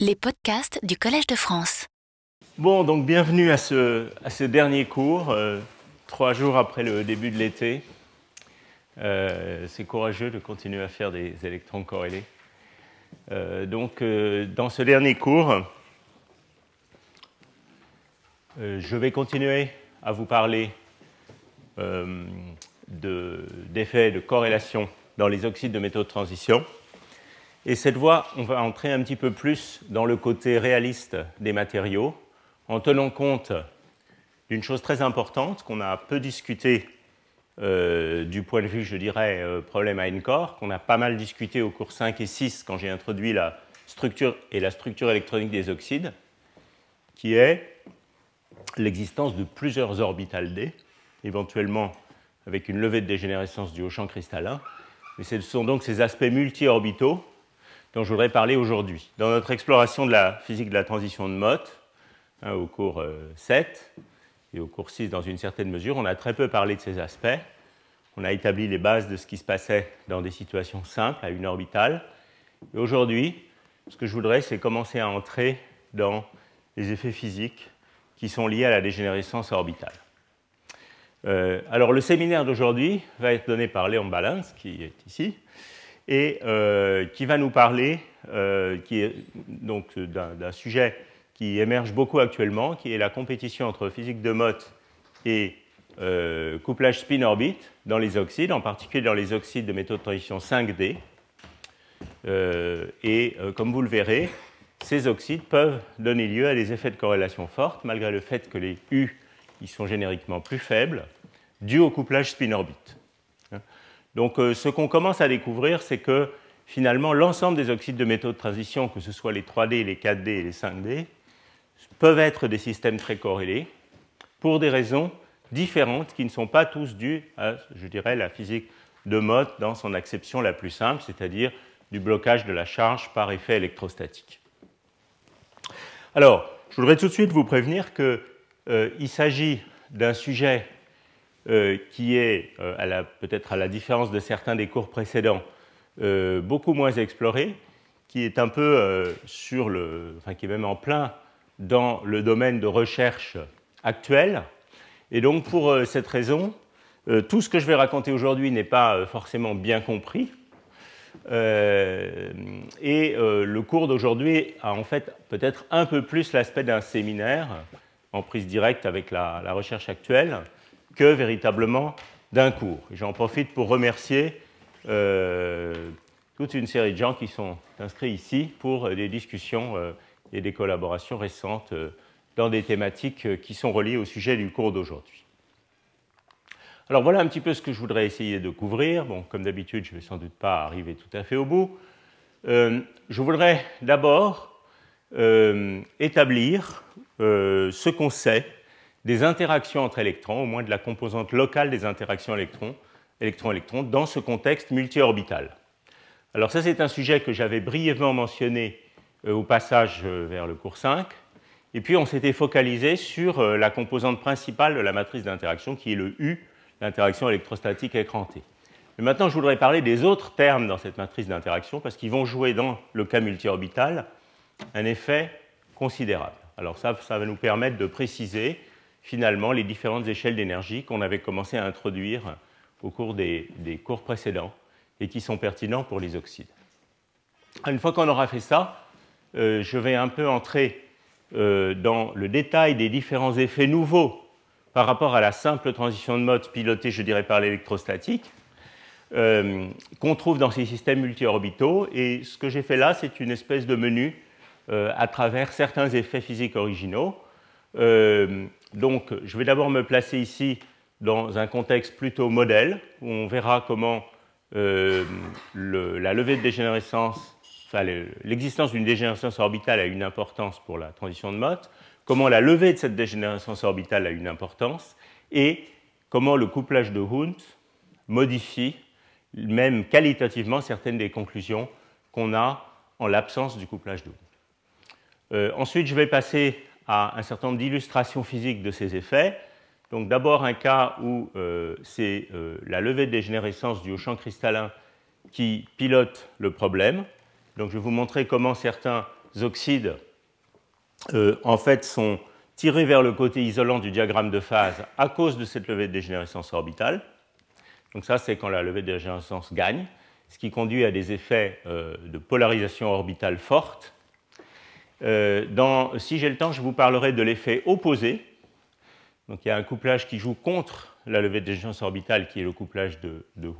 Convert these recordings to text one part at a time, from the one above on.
Les podcasts du Collège de France. Bon, donc bienvenue à ce, dernier cours, euh, trois jours après le début de l'été. Euh, c'est courageux de continuer à faire des électrons corrélés. Euh, donc, dans ce dernier cours, je vais continuer à vous parler d'effets de, de corrélation dans les oxydes de métaux de transition. Et cette fois, on va entrer un petit peu plus dans le côté réaliste des matériaux, en tenant compte d'une chose très importante qu'on a peu discuté euh, du point de vue, je dirais, euh, problème à N-core, qu'on a pas mal discuté au cours 5 et 6 quand j'ai introduit la structure et la structure électronique des oxydes, qui est l'existence de plusieurs orbitales D, éventuellement avec une levée de dégénérescence du haut champ cristallin. Mais ce sont donc ces aspects multi-orbitaux dont je voudrais parler aujourd'hui. Dans notre exploration de la physique de la transition de Mott, hein, au cours 7 euh, et au cours 6 dans une certaine mesure, on a très peu parlé de ces aspects. On a établi les bases de ce qui se passait dans des situations simples, à une orbitale. Et aujourd'hui, ce que je voudrais, c'est commencer à entrer dans les effets physiques qui sont liés à la dégénérescence orbitale. Euh, alors, le séminaire d'aujourd'hui va être donné par Léon Balance, qui est ici, et euh, qui va nous parler euh, donc d'un sujet qui émerge beaucoup actuellement, qui est la compétition entre physique de Mott et euh, couplage spin-orbite dans les oxydes, en particulier dans les oxydes de métaux de transition 5D. et comme vous le verrez, ces oxydes peuvent donner lieu à des effets de corrélation fortes, malgré le fait que les U ils sont génériquement plus faibles, dû au couplage spin-orbite. Donc euh, ce qu'on commence à découvrir, c'est que finalement l'ensemble des oxydes de métaux de transition, que ce soit les 3D, les 4D et les 5D, peuvent être des systèmes très corrélés pour des raisons différentes qui ne sont pas tous dues à, je dirais, la physique de Mott dans son acception la plus simple, c'est-à-dire du blocage de la charge par effet électrostatique. Alors, je voudrais tout de suite vous prévenir qu'il euh, s'agit d'un sujet qui est, euh, peut-être à la différence de certains des cours précédents, euh, beaucoup moins exploré, qui est un peu sur le, enfin qui est même en plein dans le domaine de recherche actuel. Et donc pour cette raison, tout ce que je vais raconter aujourd'hui n'est pas forcément bien compris. et le cours d'aujourd'hui a en fait peut-être un peu plus l'aspect d'un séminaire en prise directe avec la recherche actuelle que véritablement d'un cours. J'en profite pour remercier euh, toute une série de gens qui sont inscrits ici pour des discussions euh, et des collaborations récentes euh, dans des thématiques qui sont reliées au sujet du cours d'aujourd'hui. Alors voilà un petit peu ce que je voudrais essayer de couvrir. Bon, comme d'habitude, je ne vais sans doute pas arriver tout à fait au bout. je voudrais d'abord établir ce qu'on sait des interactions entre électrons, au moins de la composante locale des interactions électrons-électrons, dans ce contexte multi-orbital. Alors ça, c'est un sujet que j'avais brièvement mentionné euh, au passage euh, vers le cours 5. Et puis, on s'était focalisé sur euh, la composante principale de la matrice d'interaction, qui est le U, l'interaction électrostatique écrantée. Mais maintenant, je voudrais parler des autres termes dans cette matrice d'interaction, parce qu'ils vont jouer dans le cas multi-orbital un effet considérable. Alors ça, ça va nous permettre de préciser finalement les différentes échelles d'énergie qu'on avait commencé à introduire au cours des, cours précédents et qui sont pertinents pour les oxydes. Une fois qu'on aura fait ça, euh, je vais un peu entrer euh, dans le détail des différents effets nouveaux par rapport à la simple transition de mode pilotée, je dirais, par l'électrostatique, euh, qu'on trouve dans ces systèmes multi-orbitaux. Et ce que j'ai fait là, c'est une espèce de menu à travers certains effets physiques originaux. Donc, je vais d'abord me placer ici dans un contexte plutôt modèle, où on verra comment euh, la levée de dégénérescence, l'existence d'une dégénérescence orbitale a une importance pour la transition de Mott, comment la levée de cette dégénérescence orbitale a une importance, et comment le couplage de Hund modifie, même qualitativement, certaines des conclusions qu'on a en l'absence du couplage de Hund. Euh, ensuite, je vais passer à un certain nombre d'illustrations physiques de ces effets. Donc d'abord un cas où euh, c'est euh, la levée de dégénérescence du haut champ cristallin qui pilote le problème. Donc je vais vous montrer comment certains oxydes, euh, en fait, sont tirés vers le côté isolant du diagramme de phase à cause de cette levée de dégénérescence orbitale. Donc ça, c'est quand la levée de dégénérescence gagne, ce qui conduit à des effets de polarisation orbitale forte. Euh, si j'ai le temps, je vous parlerai de l'effet opposé. Donc il y a un couplage qui joue contre la levée de dégénérescence orbitale, qui est le couplage de, de.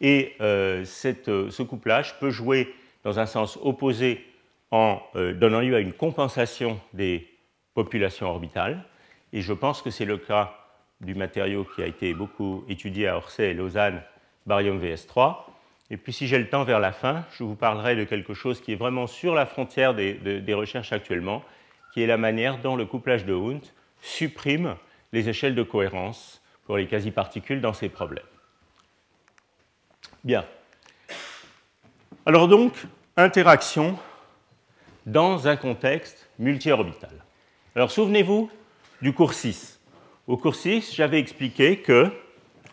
Et ce couplage peut jouer dans un sens opposé en euh, donnant lieu à une compensation des populations orbitales. Et je pense que c'est le cas du matériau qui a été beaucoup étudié à Orsay et Lausanne, barium VS3. Et puis si j'ai le temps vers la fin, je vous parlerai de quelque chose qui est vraiment sur la frontière des, recherches actuellement, qui est la manière dont le couplage de Hund supprime les échelles de cohérence pour les quasi-particules dans ces problèmes. Bien. Alors donc, interaction dans un contexte multi-orbital. Alors souvenez-vous du cours 6. Au cours 6, j'avais expliqué que,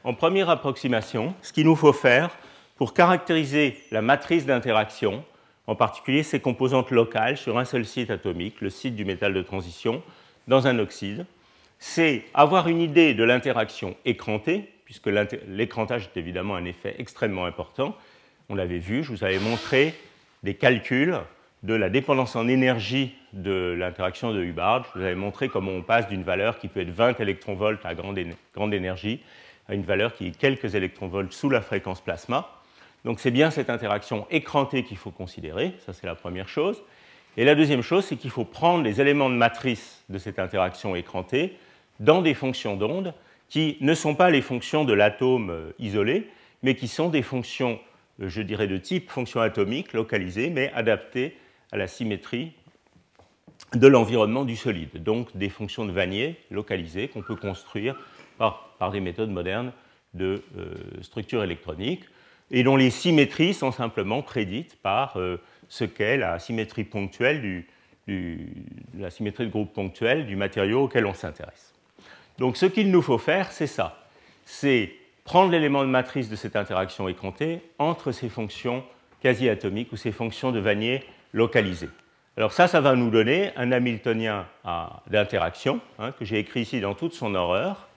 en première approximation, ce qu'il nous faut faire pour caractériser la matrice d'interaction, en particulier ses composantes locales sur un seul site atomique, le site du métal de transition, dans un oxyde, c'est avoir une idée de l'interaction écrantée, puisque l'écrantage est évidemment un effet extrêmement important. On l'avait vu, je vous avais montré des calculs de la dépendance en énergie de l'interaction de Hubbard. Je vous avais montré comment on passe d'une valeur qui peut être 20 électronvolts à grande, énergie à une valeur qui est quelques électronvolts sous la fréquence plasma. Donc c'est bien cette interaction écrantée qu'il faut considérer, ça c'est la première chose. Et la deuxième chose, c'est qu'il faut prendre les éléments de matrice de cette interaction écrantée dans des fonctions d'onde qui ne sont pas les fonctions de l'atome euh, isolé, mais qui sont des fonctions, euh, je dirais, de type fonction atomique localisées, mais adaptées à la symétrie de l'environnement du solide, donc des fonctions de Vanier localisées qu'on peut construire par, par, des méthodes modernes de euh, structure électronique et dont les symétries sont simplement prédites par euh, ce qu'est la symétrie ponctuelle du, la symétrie de groupe ponctuel du matériau auquel on s'intéresse. Donc ce qu'il nous faut faire, c'est ça, c'est prendre l'élément de matrice de cette interaction écrantée entre ces fonctions quasi-atomiques ou ces fonctions de Vanier localisé. Alors ça, ça va nous donner un Hamiltonien d'interaction, hein, que j'ai écrit ici dans toute son horreur,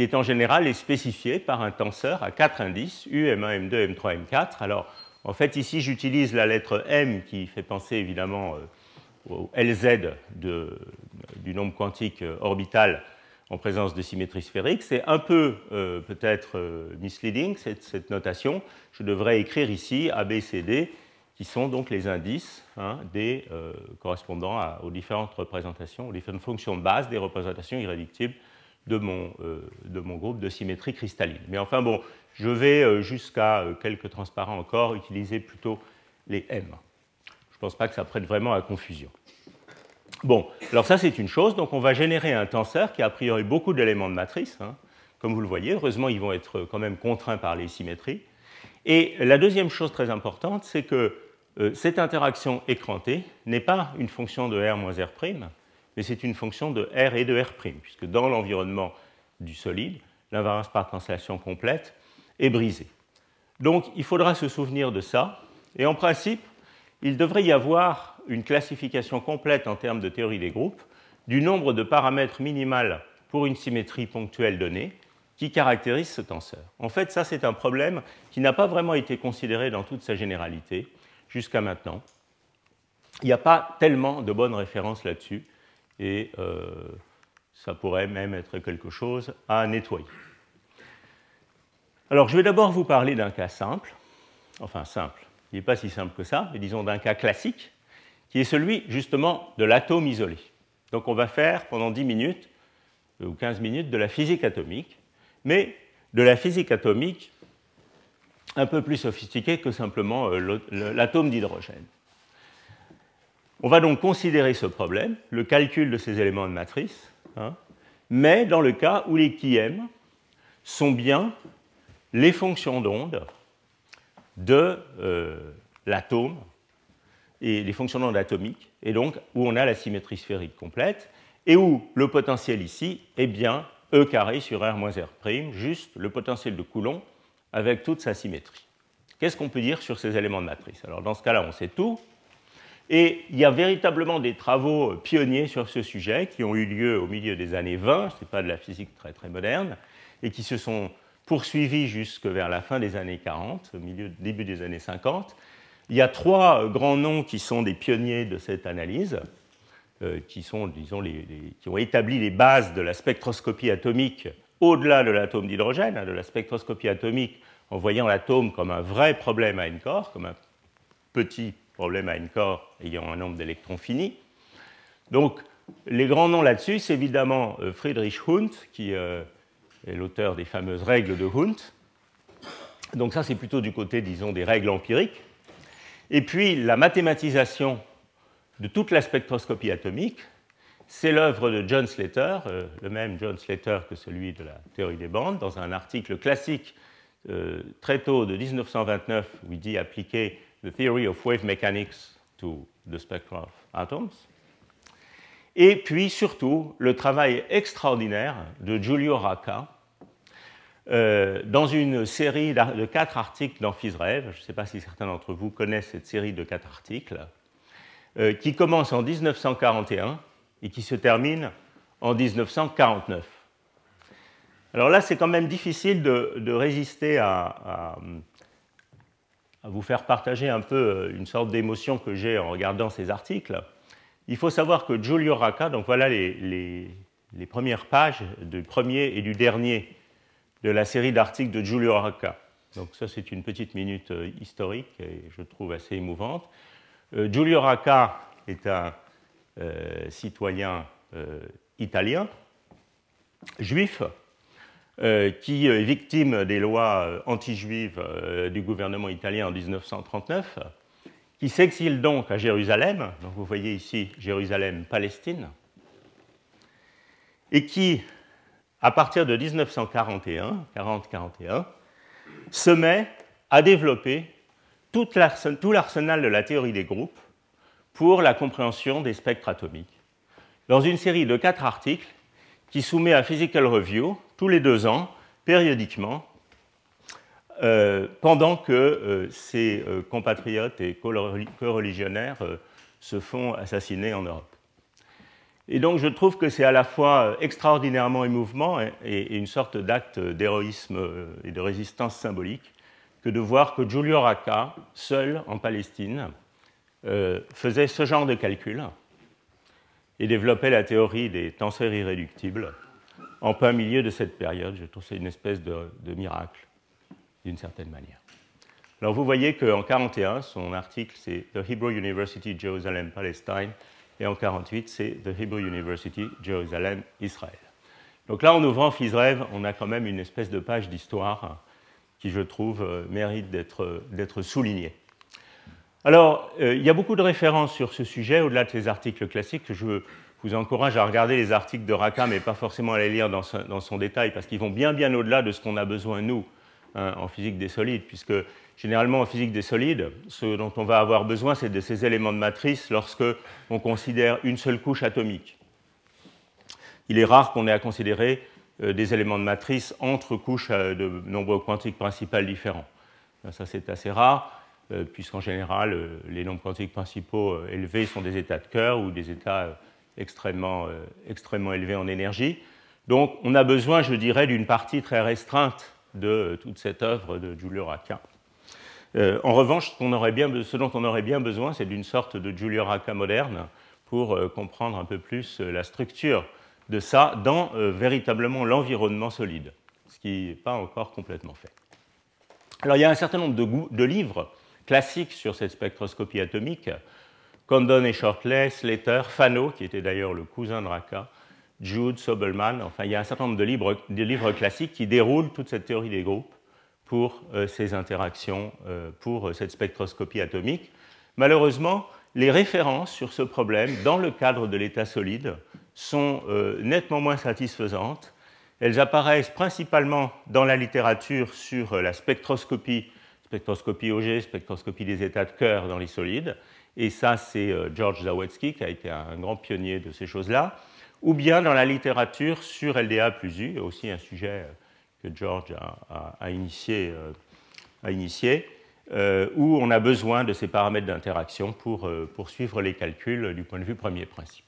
qui est en général est spécifié par un tenseur à quatre indices, U, M1, M2, M3, M4. Alors en fait, ici, j'utilise la lettre M qui fait penser évidemment euh, au LZ du nombre quantique euh, orbital en présence de symétrie sphérique. C'est un peu euh, peut-être misleading cette, notation. Je devrais écrire ici A, B, C, D qui sont donc les indices hein, euh, correspondant aux différentes représentations, aux différentes fonctions de base des représentations irréductibles de mon, euh, de mon groupe de symétrie cristalline. Mais enfin, bon, je vais euh, jusqu'à quelques transparents encore utiliser plutôt les M. Je ne pense pas que ça prête vraiment à confusion. Bon, alors ça c'est une chose, donc on va générer un tenseur qui a a priori beaucoup d'éléments de matrice, hein. comme vous le voyez, heureusement ils vont être quand même contraints par les symétries. Et la deuxième chose très importante, c'est que euh, cette interaction écrantée n'est pas une fonction de R moins R', mais c'est une fonction de R et de R', puisque dans l'environnement du solide, l'invariance par translation complète est brisée. Donc il faudra se souvenir de ça, et en principe, il devrait y avoir une classification complète en termes de théorie des groupes du nombre de paramètres minimal pour une symétrie ponctuelle donnée qui caractérise ce tenseur. En fait, ça, c'est un problème qui n'a pas vraiment été considéré dans toute sa généralité jusqu'à maintenant. Il n'y a pas tellement de bonnes références là-dessus et euh, ça pourrait même être quelque chose à nettoyer. Alors je vais d'abord vous parler d'un cas simple, enfin simple, il n'est pas si simple que ça, mais disons d'un cas classique, qui est celui justement de l'atome isolé. Donc on va faire pendant 10 minutes ou 15 minutes de la physique atomique, mais de la physique atomique un peu plus sophistiqué que simplement euh, l'atome d'hydrogène. On va donc considérer ce problème, le calcul de ces éléments de matrice, hein, mais dans le cas où les m sont bien les fonctions d'onde de euh, l'atome et les fonctions d'onde atomiques, et donc où on a la symétrie sphérique complète, et où le potentiel ici est bien E carré sur R moins R', juste le potentiel de Coulomb avec toute sa symétrie. Qu'est-ce qu'on peut dire sur ces éléments de matrice? Alors dans ce cas-là, on sait tout. Et il y a véritablement des travaux pionniers sur ce sujet qui ont eu lieu au milieu des années 20, ce n'est pas de la physique très très moderne, et qui se sont poursuivis jusque vers la fin des années 40, au milieu, début des années 50. Il y a trois grands noms qui sont des pionniers de cette analyse, euh, qui, sont, disons, qui ont établi les bases de la spectroscopie atomique au-delà de l'atome d'hydrogène, hein, de la spectroscopie atomique en voyant l'atome comme un vrai problème à une corps, comme un petit problème à une corps ayant un nombre d'électrons fini. Donc, les grands noms là-dessus, c'est évidemment euh, Friedrich Hund, qui euh, est l'auteur des fameuses règles de Hund. Donc ça, c'est plutôt du côté, disons, des règles empiriques. Et puis, la mathématisation de toute la spectroscopie atomique, c'est l'œuvre de John Slater, euh, le même John Slater que celui de la théorie des bandes, dans un article classique très tôt de 1929 où il dit appliquer the theory of wave mechanics to the spectrum of atoms. Et puis surtout le travail extraordinaire de Giulio Racca euh, dans une série de quatre articles dans PhysRev. Je ne sais pas si certains d'entre vous connaissent cette série de quatre articles, qui commence en 1941 et qui se termine en 1949. Alors là, c'est quand même difficile de, résister à, vous faire partager un peu euh, une sorte d'émotion que j'ai en regardant ces articles. Il faut savoir que Giulio Racca, donc voilà les, les, premières pages du premier et du dernier de la série d'articles de Giulio Racca. Donc ça, c'est une petite minute euh, historique et je trouve assez émouvante. Euh, Giulio Racca est un citoyen italien, juif, qui est victime des lois anti-juives du gouvernement italien en 1939, qui s'exile donc à Jérusalem, donc vous voyez ici Jérusalem-Palestine, et qui, à partir de 1941, 40-41, se met à développer tout l'arsenal de la théorie des groupes pour la compréhension des spectres atomiques, dans une série de quatre articles qui soumet à Physical Review tous les deux ans, périodiquement, euh, pendant que euh, ses euh, compatriotes et co-religionnaires se font assassiner en Europe. Et donc je trouve que c'est à la fois extraordinairement émouvant et, et une sorte d'acte d'héroïsme et de résistance symbolique que de voir que Giulio Racca, seul en Palestine, faisait ce genre de calcul et développait la théorie des tenseurs irréductibles en plein milieu de cette période. Je trouve que c'est une espèce de, miracle, d'une certaine manière. Alors vous voyez qu'en 1941, son article c'est The Hebrew University Jerusalem Palestine et en 1948 c'est The Hebrew University Jerusalem Israël. Donc là, en ouvrant FISREV, on a quand même une espèce de page d'histoire qui, je trouve, euh, mérite d'être soulignée. Alors, euh, il y a beaucoup de références sur ce sujet, au-delà de ces articles classiques. Je vous encourage à regarder les articles de Raka, mais pas forcément à les lire dans, son, détail, parce qu'ils vont bien, bien au-delà de ce qu'on a besoin, nous, hein, en physique des solides, puisque généralement, en physique des solides, ce dont on va avoir besoin, c'est de ces éléments de matrice lorsque on considère une seule couche atomique. Il est rare qu'on ait à considérer euh, des éléments de matrice entre couches euh, de nombres quantiques principales différents. Ça, c'est assez rare. Euh, puisqu'en général, les nombres quantiques principaux élevés sont des états de cœur ou des états extrêmement, extrêmement élevés en énergie. Donc, on a besoin, je dirais, d'une partie très restreinte de toute cette œuvre de Giulio Racca. en revanche, ce, dont on aurait bien besoin, c'est d'une sorte de Giulio Racca moderne pour comprendre un peu plus la structure de ça dans véritablement l'environnement solide, ce qui n'est pas encore complètement fait. Alors, il y a un certain nombre de livres classiques sur cette spectroscopie atomique, Condon et Shortley, Slater, Fano, qui était d'ailleurs le cousin de Raka, Jude, Sobelman, enfin il y a un certain nombre de livres, classiques qui déroulent toute cette théorie des groupes pour euh, ces interactions, euh, pour euh, cette spectroscopie atomique. Malheureusement, les références sur ce problème dans le cadre de l'état solide sont nettement moins satisfaisantes. Elles apparaissent principalement dans la littérature sur la spectroscopie spectroscopie OG, spectroscopie des états de cœur dans les solides. Et ça, c'est euh, George Zawadzki qui a été un grand pionnier de ces choses-là. Ou bien dans la littérature sur LDA plus U, aussi un sujet euh, que George a, initié. Initié. où on a besoin de ces paramètres d'interaction pour poursuivre les calculs du point de vue premier principe.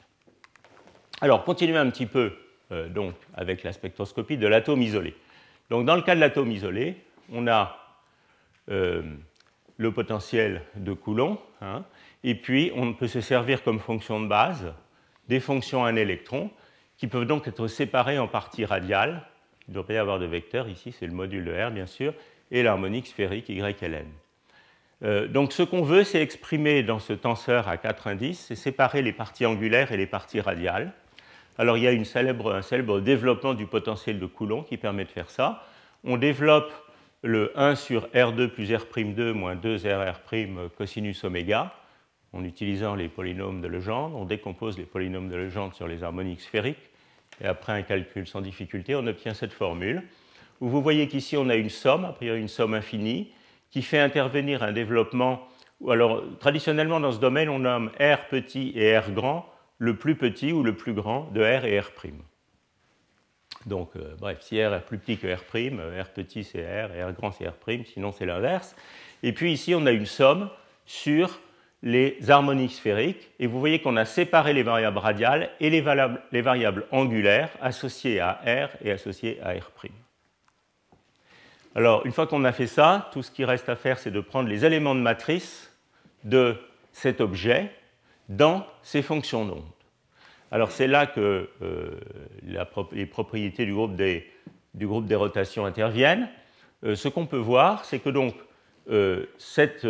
Alors, continuons un petit peu donc, avec la spectroscopie de l'atome isolé. Donc, dans le cas de l'atome isolé, on a le potentiel de Coulomb, hein, et puis on peut se servir comme fonction de base des fonctions un électron qui peuvent donc être séparées en parties radiales. Il ne doit pas y avoir de vecteur ici, c'est le module de R bien sûr, et l'harmonique sphérique YLN. Euh, donc ce qu'on veut, c'est exprimer dans ce tenseur à quatre indices, c'est séparer les parties angulaires et les parties radiales. Alors il y a un célèbre développement du potentiel de Coulomb qui permet de faire ça. On développe le 1 sur R2 plus R'2 moins 2 RR' cosinus oméga en utilisant les polynômes de Legendre. On décompose les polynômes de Legendre sur les harmoniques sphériques et après un calcul sans difficulté, on obtient cette formule où vous voyez qu'ici on a une somme, a priori une somme infinie, qui fait intervenir un développement. Alors, traditionnellement, dans ce domaine, on nomme R petit et R grand le plus petit ou le plus grand de R et R'. Donc, euh, bref, si R est plus petit que R', R petit c'est R et R grand c'est R', sinon c'est l'inverse. Et puis ici, on a une somme sur les harmoniques sphériques, et vous voyez qu'on a séparé les variables radiales et les, les, variables angulaires associées à R et associées à R'. Alors, une fois qu'on a fait ça, tout ce qui reste à faire, c'est de prendre les éléments de matrice de cet objet dans ses fonctions d'onde. Alors c'est là que euh, les propriétés du groupe des, rotations interviennent. Euh, ce qu'on peut voir, c'est que donc euh, cet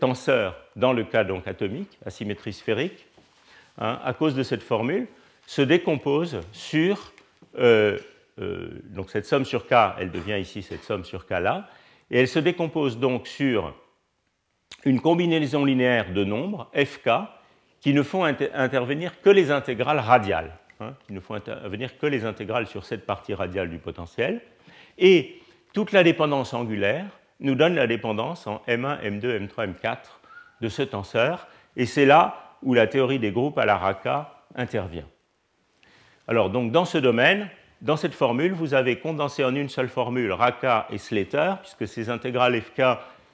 tenseur, dans le cas donc atomique, asymétrie sphérique, hein, à cause de cette formule, se décompose sur donc cette somme sur k, elle devient ici cette somme sur k là, et elle se décompose donc sur une combinaison linéaire de nombres fk qui ne font intervenir que les intégrales radiales, hein, qui ne font intervenir que les intégrales sur cette partie radiale du potentiel. Et toute la dépendance angulaire nous donne la dépendance en M1, M2, M3, M4 de ce tenseur. Et c'est là où la théorie des groupes à la Raka intervient. Alors, donc, dans ce domaine, dans cette formule, vous avez condensé en une seule formule Raka et Slater, puisque ces intégrales FK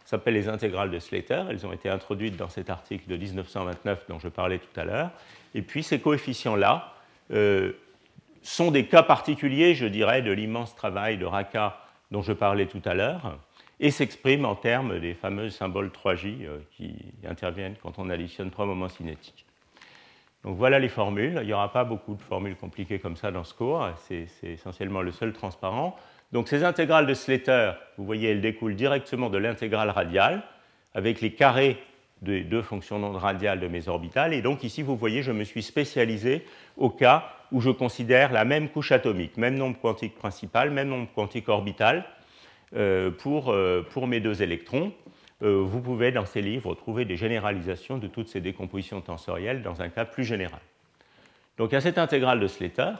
s'appellent les intégrales de Slater. Elles ont été introduites dans cet article de 1929 dont je parlais tout à l'heure. Et puis ces coefficients-là euh, sont des cas particuliers, je dirais, de l'immense travail de Raka dont je parlais tout à l'heure, et s'expriment en termes des fameux symboles 3J euh, qui interviennent quand on additionne trois moments cinétiques. Donc voilà les formules. Il n'y aura pas beaucoup de formules compliquées comme ça dans ce cours. C'est essentiellement le seul transparent. Donc ces intégrales de Slater, vous voyez, elles découlent directement de l'intégrale radiale avec les carrés des deux fonctions non radiales de mes orbitales. Et donc ici, vous voyez, je me suis spécialisé au cas où je considère la même couche atomique, même nombre quantique principal, même nombre quantique orbital pour, euh, pour, mes deux électrons. Euh, vous pouvez dans ces livres trouver des généralisations de toutes ces décompositions tensorielles dans un cas plus général. Donc il y a cette intégrale de Slater.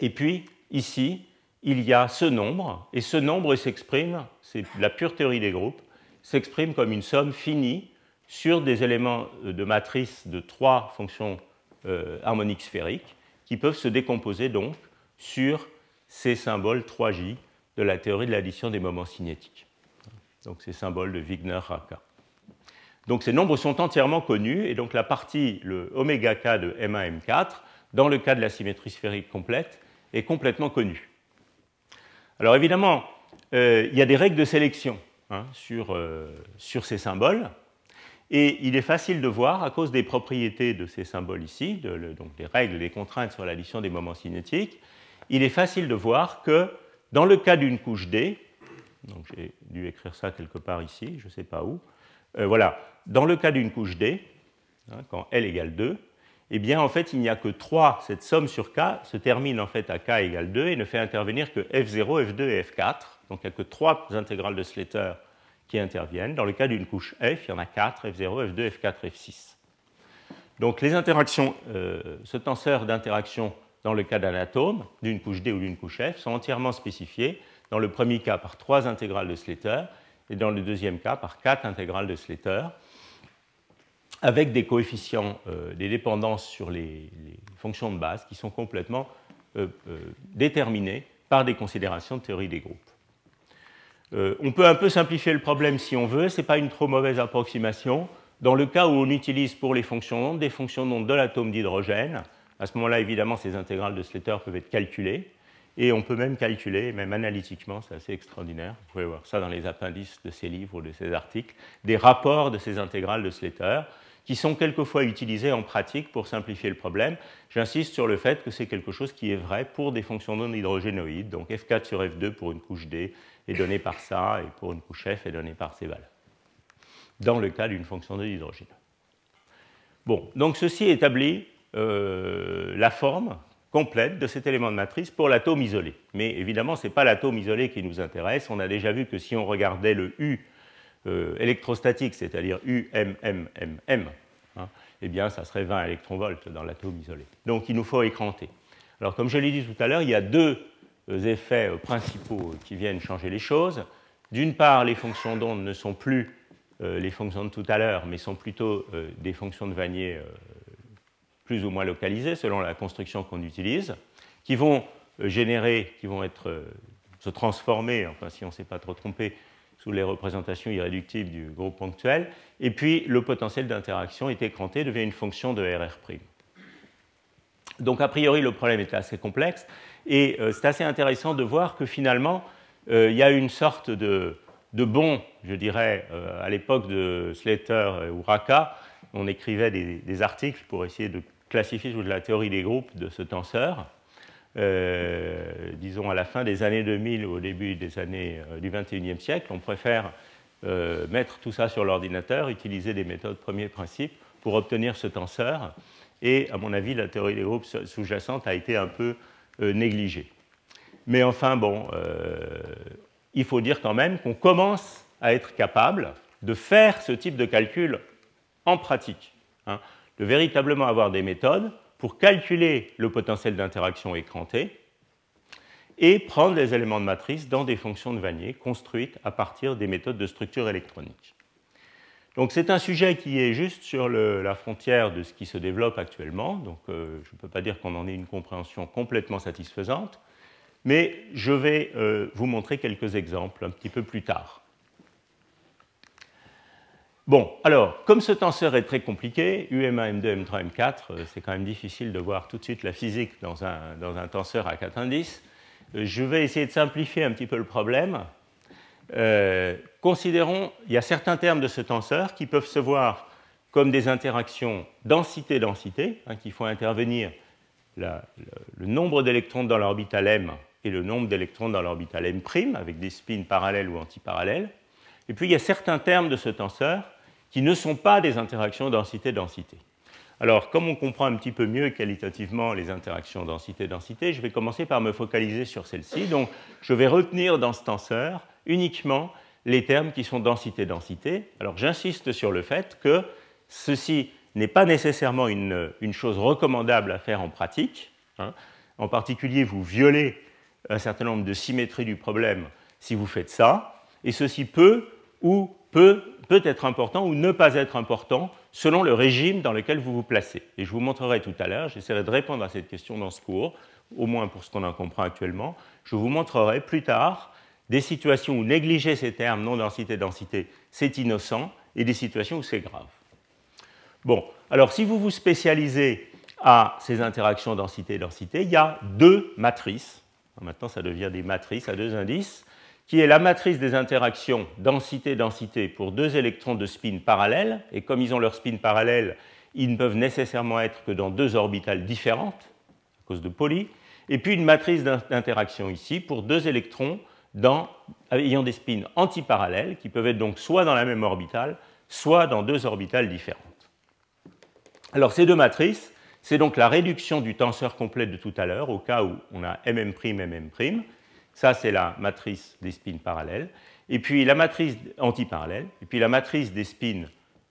Et puis ici, il y a ce nombre, et ce nombre s'exprime, c'est la pure théorie des groupes, s'exprime comme une somme finie sur des éléments de matrice de trois fonctions euh, harmoniques sphériques qui peuvent se décomposer donc sur ces symboles 3J de la théorie de l'addition des moments cinétiques. Donc ces symboles de Wigner-Raka. Donc ces nombres sont entièrement connus, et donc la partie, le oméga k de M1, M4, dans le cas de la symétrie sphérique complète, est complètement connue. Alors évidemment, euh, il y a des règles de sélection hein, euh, sur, ces symboles, et il est facile de voir, à cause des propriétés de ces symboles ici, donc des règles, des contraintes sur l'addition des moments cinétiques, il est facile de voir que dans le cas d'une couche D, donc j'ai dû écrire ça quelque part ici, je ne sais pas où, euh, voilà, dans le cas d'une couche D, hein, quand L égale 2, eh bien, en fait, il n'y a que 3. Cette somme sur K se termine en fait à K égale 2 et ne fait intervenir que F0, F2 et F4. Donc, il n'y a que 3 intégrales de Slater qui interviennent. Dans le cas d'une couche F, il y en a 4, F0, F2, F4, F6. Donc, les interactions, euh, ce tenseur d'interactions dans le cas d'un atome, d'une couche D ou d'une couche F, sont entièrement spécifiés. Dans le premier cas, par 3 intégrales de Slater et dans le deuxième cas, par 4 intégrales de Slater avec des coefficients, euh, des dépendances sur les, fonctions de base qui sont complètement euh, euh, déterminées par des considérations de théorie des groupes. On peut un peu simplifier le problème si on veut, ce n'est pas une trop mauvaise approximation. Dans le cas où on utilise pour les fonctions d'onde des fonctions d'onde de l'atome d'hydrogène, à ce moment-là, évidemment, ces intégrales de Slater peuvent être calculées. Et on peut même calculer, même analytiquement, c'est assez extraordinaire, vous pouvez voir ça dans les appendices de ces livres ou de ces articles, des rapports de ces intégrales de Slater qui sont quelquefois utilisés en pratique pour simplifier le problème. J'insiste sur le fait que c'est quelque chose qui est vrai pour des fonctions non hydrogénoïdes. Donc F4 sur F2 pour une couche D est donné par ça, et pour une couche F est donné par ces valeurs, dans le cas d'une fonction de l'hydrogène. Bon, donc ceci établit euh, la forme complète de cet élément de matrice pour l'atome isolé. Mais évidemment, ce n'est pas l'atome isolé qui nous intéresse. On a déjà vu que si on regardait le U euh, électrostatique, c'est-à-dire UMMMM, hein, eh bien, ça serait 20 électronvolts dans l'atome isolé. Donc, il nous faut écranter. Alors, comme je l'ai dit tout à l'heure, il y a deux euh, effets principaux qui viennent changer les choses. D'une part, les fonctions d'onde ne sont plus les fonctions de tout à l'heure, mais sont plutôt des fonctions de Vanier plus ou moins localisées selon la construction qu'on utilise, qui vont euh, générer, qui vont être, euh, se transformer, enfin si on ne s'est pas trop trompé, sous les représentations irréductibles du groupe ponctuel, et puis le potentiel d'interaction est écranté, devient une fonction de RR'. Donc a priori le problème est assez complexe, et euh, c'est assez intéressant de voir que finalement il y a une sorte de, de bon, je dirais, à l'époque de Slater ou Raka, on écrivait des, des, articles pour essayer de classifié sous la théorie des groupes de ce tenseur, euh, disons à la fin des années 2000 ou au début des années euh, du 21e siècle. On préfère euh, mettre tout ça sur l'ordinateur, utiliser des méthodes premier principe pour obtenir ce tenseur. Et à mon avis, la théorie des groupes sous-jacente a été un peu négligée. Mais enfin, bon, il faut dire quand même qu'on commence à être capable de faire ce type de calcul en pratique. Hein de véritablement avoir des méthodes pour calculer le potentiel d'interaction écranté et prendre les éléments de matrice dans des fonctions de Vanier construites à partir des méthodes de structure électronique. Donc c'est un sujet qui est juste sur la frontière de ce qui se développe actuellement, donc euh, je ne peux pas dire qu'on en ait une compréhension complètement satisfaisante, mais je vais euh, vous montrer quelques exemples un petit peu plus tard. Bon, alors, comme ce tenseur est très compliqué, UM1, M2, M3, M4, c'est quand même difficile de voir tout de suite la physique dans un, tenseur à 4 indices. Euh, je vais essayer de simplifier un petit peu le problème. Euh, considérons, il y a certains termes de ce tenseur qui peuvent se voir comme des interactions densité-densité, hein, qui font intervenir le, nombre d'électrons dans l'orbital M et le nombre d'électrons dans l'orbital M', avec des spins parallèles ou antiparallèles. Et puis il y a certains termes de ce tenseur qui ne sont pas des interactions densité-densité. Alors, comme on comprend un petit peu mieux qualitativement les interactions densité-densité, je vais commencer par me focaliser sur celle-ci. Donc, je vais retenir dans ce tenseur uniquement les termes qui sont densité-densité. Alors, j'insiste sur le fait que ceci n'est pas nécessairement une, chose recommandable à faire en pratique. Hein. En particulier, vous violez un certain nombre de symétries du problème si vous faites ça, et ceci peut ou peut, peut être important ou ne pas être important selon le régime dans lequel vous vous placez. Et je vous montrerai tout à l'heure, j'essaierai de répondre à cette question dans ce cours, au moins pour ce qu'on en comprend actuellement. Je vous montrerai plus tard des situations où négliger ces termes non densité-densité, c'est innocent, et des situations où c'est grave. Bon, alors si vous vous spécialisez à ces interactions densité-densité, il y a deux matrices. Maintenant, ça devient des matrices à deux indices qui est la matrice des interactions densité-densité pour deux électrons de spin parallèles, et comme ils ont leur spin parallèle, ils ne peuvent nécessairement être que dans deux orbitales différentes, à cause de poly, et puis une matrice d'interaction ici pour deux électrons ayant des spins antiparallèles, qui peuvent être donc soit dans la même orbitale, soit dans deux orbitales différentes. Alors ces deux matrices, c'est donc la réduction du tenseur complet de tout à l'heure, au cas où on a MM', MM', ça, c'est la matrice des spins parallèles. Et puis la matrice antiparallèle. Et puis la matrice des spins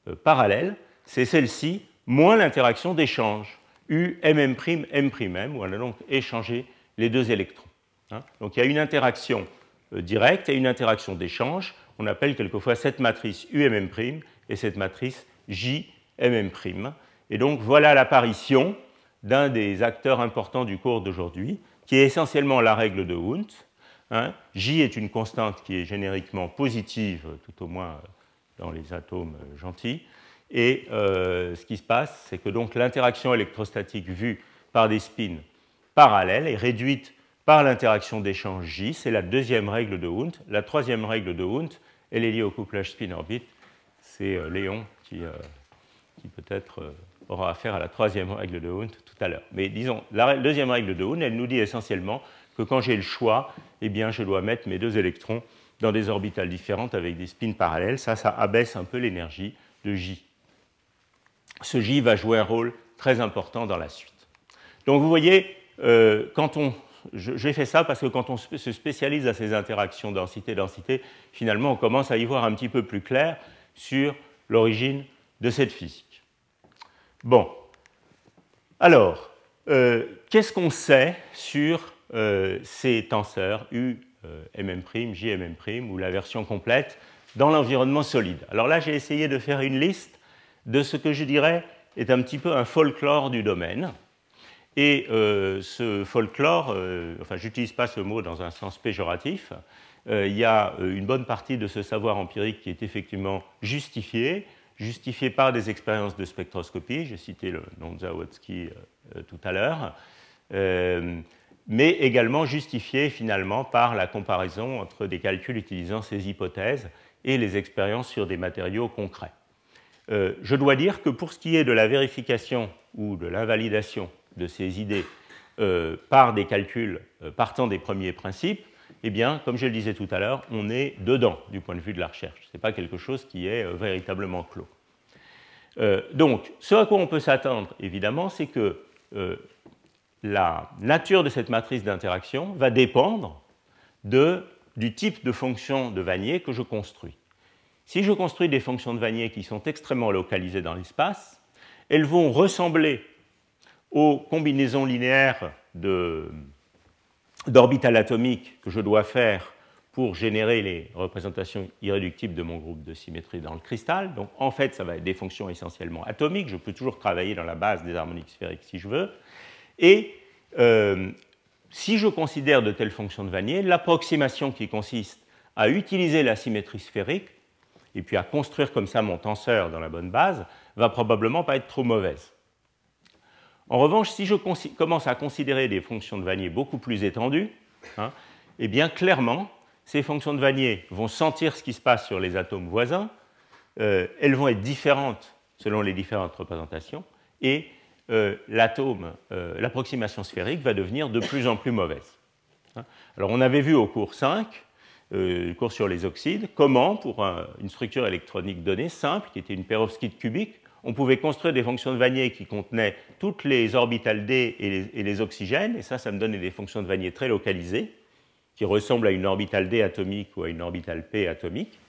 euh, parallèles, c'est celle-ci, moins l'interaction d'échange. U, MM', M', où on a donc échangé les deux électrons. Hein. donc il y a une interaction euh, directe et une interaction d'échange. On appelle quelquefois cette matrice UMM' et cette matrice JMM'. Et donc voilà l'apparition d'un des acteurs importants du cours d'aujourd'hui, qui est essentiellement la règle de Hund, Hein? J est une constante qui est génériquement positive, tout au moins dans les atomes gentils. Et ce qui se passe, c'est que donc l'interaction électrostatique vue par des spins parallèles est réduite par l'interaction d'échange J. C'est la deuxième règle de Hund. La troisième règle de Hund, elle est liée au couplage spin-orbite. C'est euh, Léon qui, euh, qui peut-être euh, aura affaire à la troisième règle de Hund tout à l'heure. Mais disons, la deuxième règle de Hund, elle nous dit essentiellement que quand j'ai le choix, eh bien, je dois mettre mes deux électrons dans des orbitales différentes avec des spins parallèles. Ça, ça abaisse un peu l'énergie de J. Ce J va jouer un rôle très important dans la suite. Donc vous voyez, quand on j'ai fait ça parce que quand on se spécialise à ces interactions densité-densité, finalement, on commence à y voir un petit peu plus clair sur l'origine de cette physique. Bon. Alors, euh, qu'est-ce qu'on sait sur euh, ces tenseurs U, euh, MM', JMM', ou la version complète dans l'environnement solide. Alors là, j'ai essayé de faire une liste de ce que je dirais est un petit peu un folklore du domaine. Et euh, ce folklore, euh, enfin j'utilise pas ce mot dans un sens péjoratif, euh, il y a une bonne partie de ce savoir empirique qui est effectivement justifié, justifié par des expériences de spectroscopie, j'ai cité le nom de Zawadzki tout à l'heure, mais également justifié finalement par la comparaison entre des calculs utilisant ces hypothèses et les expériences sur des matériaux concrets. je dois dire que pour ce qui est de la vérification ou de l'invalidation de ces idées euh, par des calculs euh, partant des premiers principes, eh bien, comme je le disais tout à l'heure, on est dedans du point de vue de la recherche. Ce n'est pas quelque chose qui est euh, véritablement clos. donc, ce à quoi on peut s'attendre, évidemment, c'est que la nature de cette matrice d'interaction va dépendre de, du type de fonction de Vanier que je construis. Si je construis des fonctions de Vanier qui sont extrêmement localisées dans l'espace, elles vont ressembler aux combinaisons linéaires d'orbitales atomiques que je dois faire pour générer les représentations irréductibles de mon groupe de symétrie dans le cristal. Donc en fait, ça va être des fonctions essentiellement atomiques. Je peux toujours travailler dans la base des harmoniques sphériques si je veux. Et euh, si je considère de telles fonctions de Vanier, l'approximation qui consiste à utiliser la symétrie sphérique et puis à construire comme ça mon tenseur dans la bonne base va probablement pas être trop mauvaise. En revanche, si je commence à considérer des fonctions de Vanier beaucoup plus étendues, hein, eh bien clairement, ces fonctions de Vanier vont sentir ce qui se passe sur les atomes voisins, euh, elles vont être différentes selon les différentes représentations, et euh, l'atome, euh, l'approximation sphérique va devenir de plus en plus mauvaise. Hein. Alors on avait vu au cours 5, le cours sur les oxydes, comment pour une structure électronique donnée simple, qui était une perovskite cubique, on pouvait construire des fonctions de Vanier qui contenaient toutes les orbitales d et les, oxygènes, et ça, ça me donnait des fonctions de Vanier très localisées, qui ressemblent à une orbitale d atomique ou à une orbitale p atomique,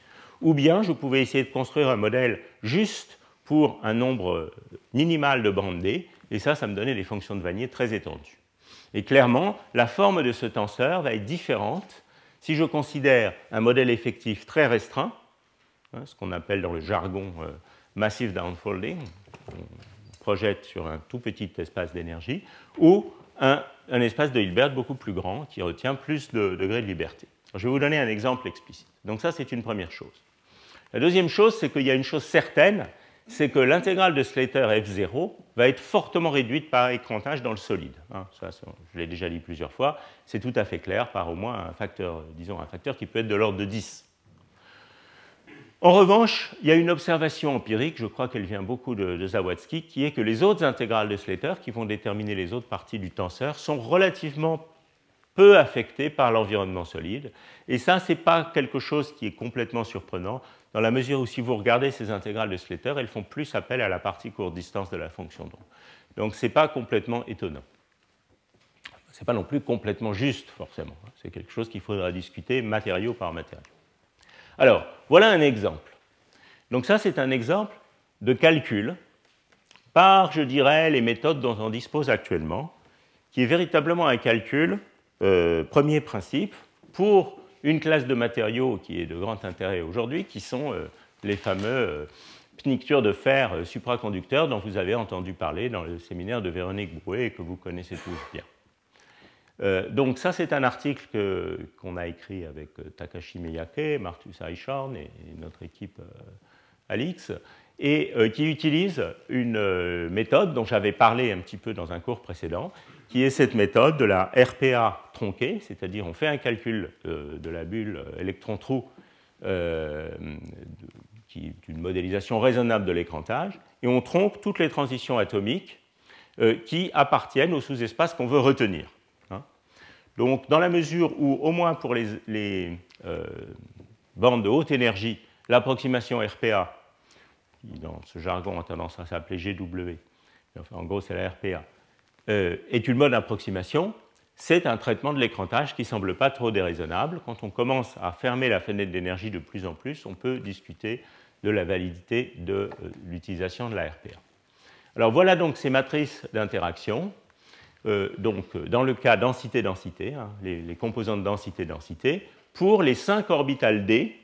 ou bien je pouvais essayer de construire un modèle juste pour un nombre minimal de bandes d, et ça, ça me donnait des fonctions de Vanier très étendues. Et clairement, la forme de ce tenseur va être différente si je considère un modèle effectif très restreint, hein, ce qu'on appelle dans le jargon euh, massive downfolding, on projette sur un tout petit espace d'énergie, ou un, espace de Hilbert beaucoup plus grand qui retient plus de degrés de liberté. je vais vous donner un exemple explicite. Donc ça, c'est une première chose. La deuxième chose, c'est qu'il y a une chose certaine, c'est que l'intégrale de Slater F0 va être fortement réduite par écrantage dans le solide. Hein, je l'ai déjà dit plusieurs fois, c'est tout à fait clair par au moins un facteur, disons un facteur qui peut être de l'ordre de 10. En revanche, il y a une observation empirique, je crois qu'elle vient beaucoup de, de, qui est que les autres intégrales de Slater, qui vont déterminer les autres parties du tenseur, sont relativement peu affectées par l'environnement solide. Et ça, ce n'est pas quelque chose qui est complètement surprenant, dans la mesure où si vous regardez ces intégrales de Slater, elles font plus appel à la partie courte distance de la fonction d'onde. Donc ce n'est pas complètement étonnant. Ce n'est pas non plus complètement juste, forcément. C'est quelque chose qu'il faudra discuter matériau par matériau. Alors, voilà un exemple. Donc ça, c'est un exemple de calcul par, je dirais, les méthodes dont on dispose actuellement, qui est véritablement un calcul, euh, premier principe, pour une classe de matériaux qui est de grand intérêt aujourd'hui, qui sont euh, les fameux euh, pnictures de fer supraconducteurs dont vous avez entendu parler dans le séminaire de Véronique Brouet et que vous connaissez tous bien. donc ça, c'est un article qu'on a écrit avec Takashi Miyake, Martus Eichhorn et, notre équipe Alix, et qui utilise une méthode dont j'avais parlé un petit peu dans un cours précédent, qui est cette méthode de la RPA tronquée, c'est-à-dire on fait un calcul de, la bulle électron-trou euh, qui est une modélisation raisonnable de l'écrantage, et on tronque toutes les transitions atomiques euh, qui appartiennent au sous-espace qu'on veut retenir. Hein. Donc, dans la mesure où, au moins pour les, euh, bandes de haute énergie, l'approximation RPA, qui dans ce jargon a tendance à s'appeler GW, en gros c'est la RPA, euh, est une bonne approximation, c'est un traitement de l'écrantage qui ne semble pas trop déraisonnable. Quand on commence à fermer la fenêtre d'énergie de plus en plus, on peut discuter de la validité de euh, l'utilisation de la RPA. Alors voilà donc ces matrices d'interaction. Euh, donc dans le cas densité-densité, hein, les, les, composantes densité-densité, pour les 5 orbitales d,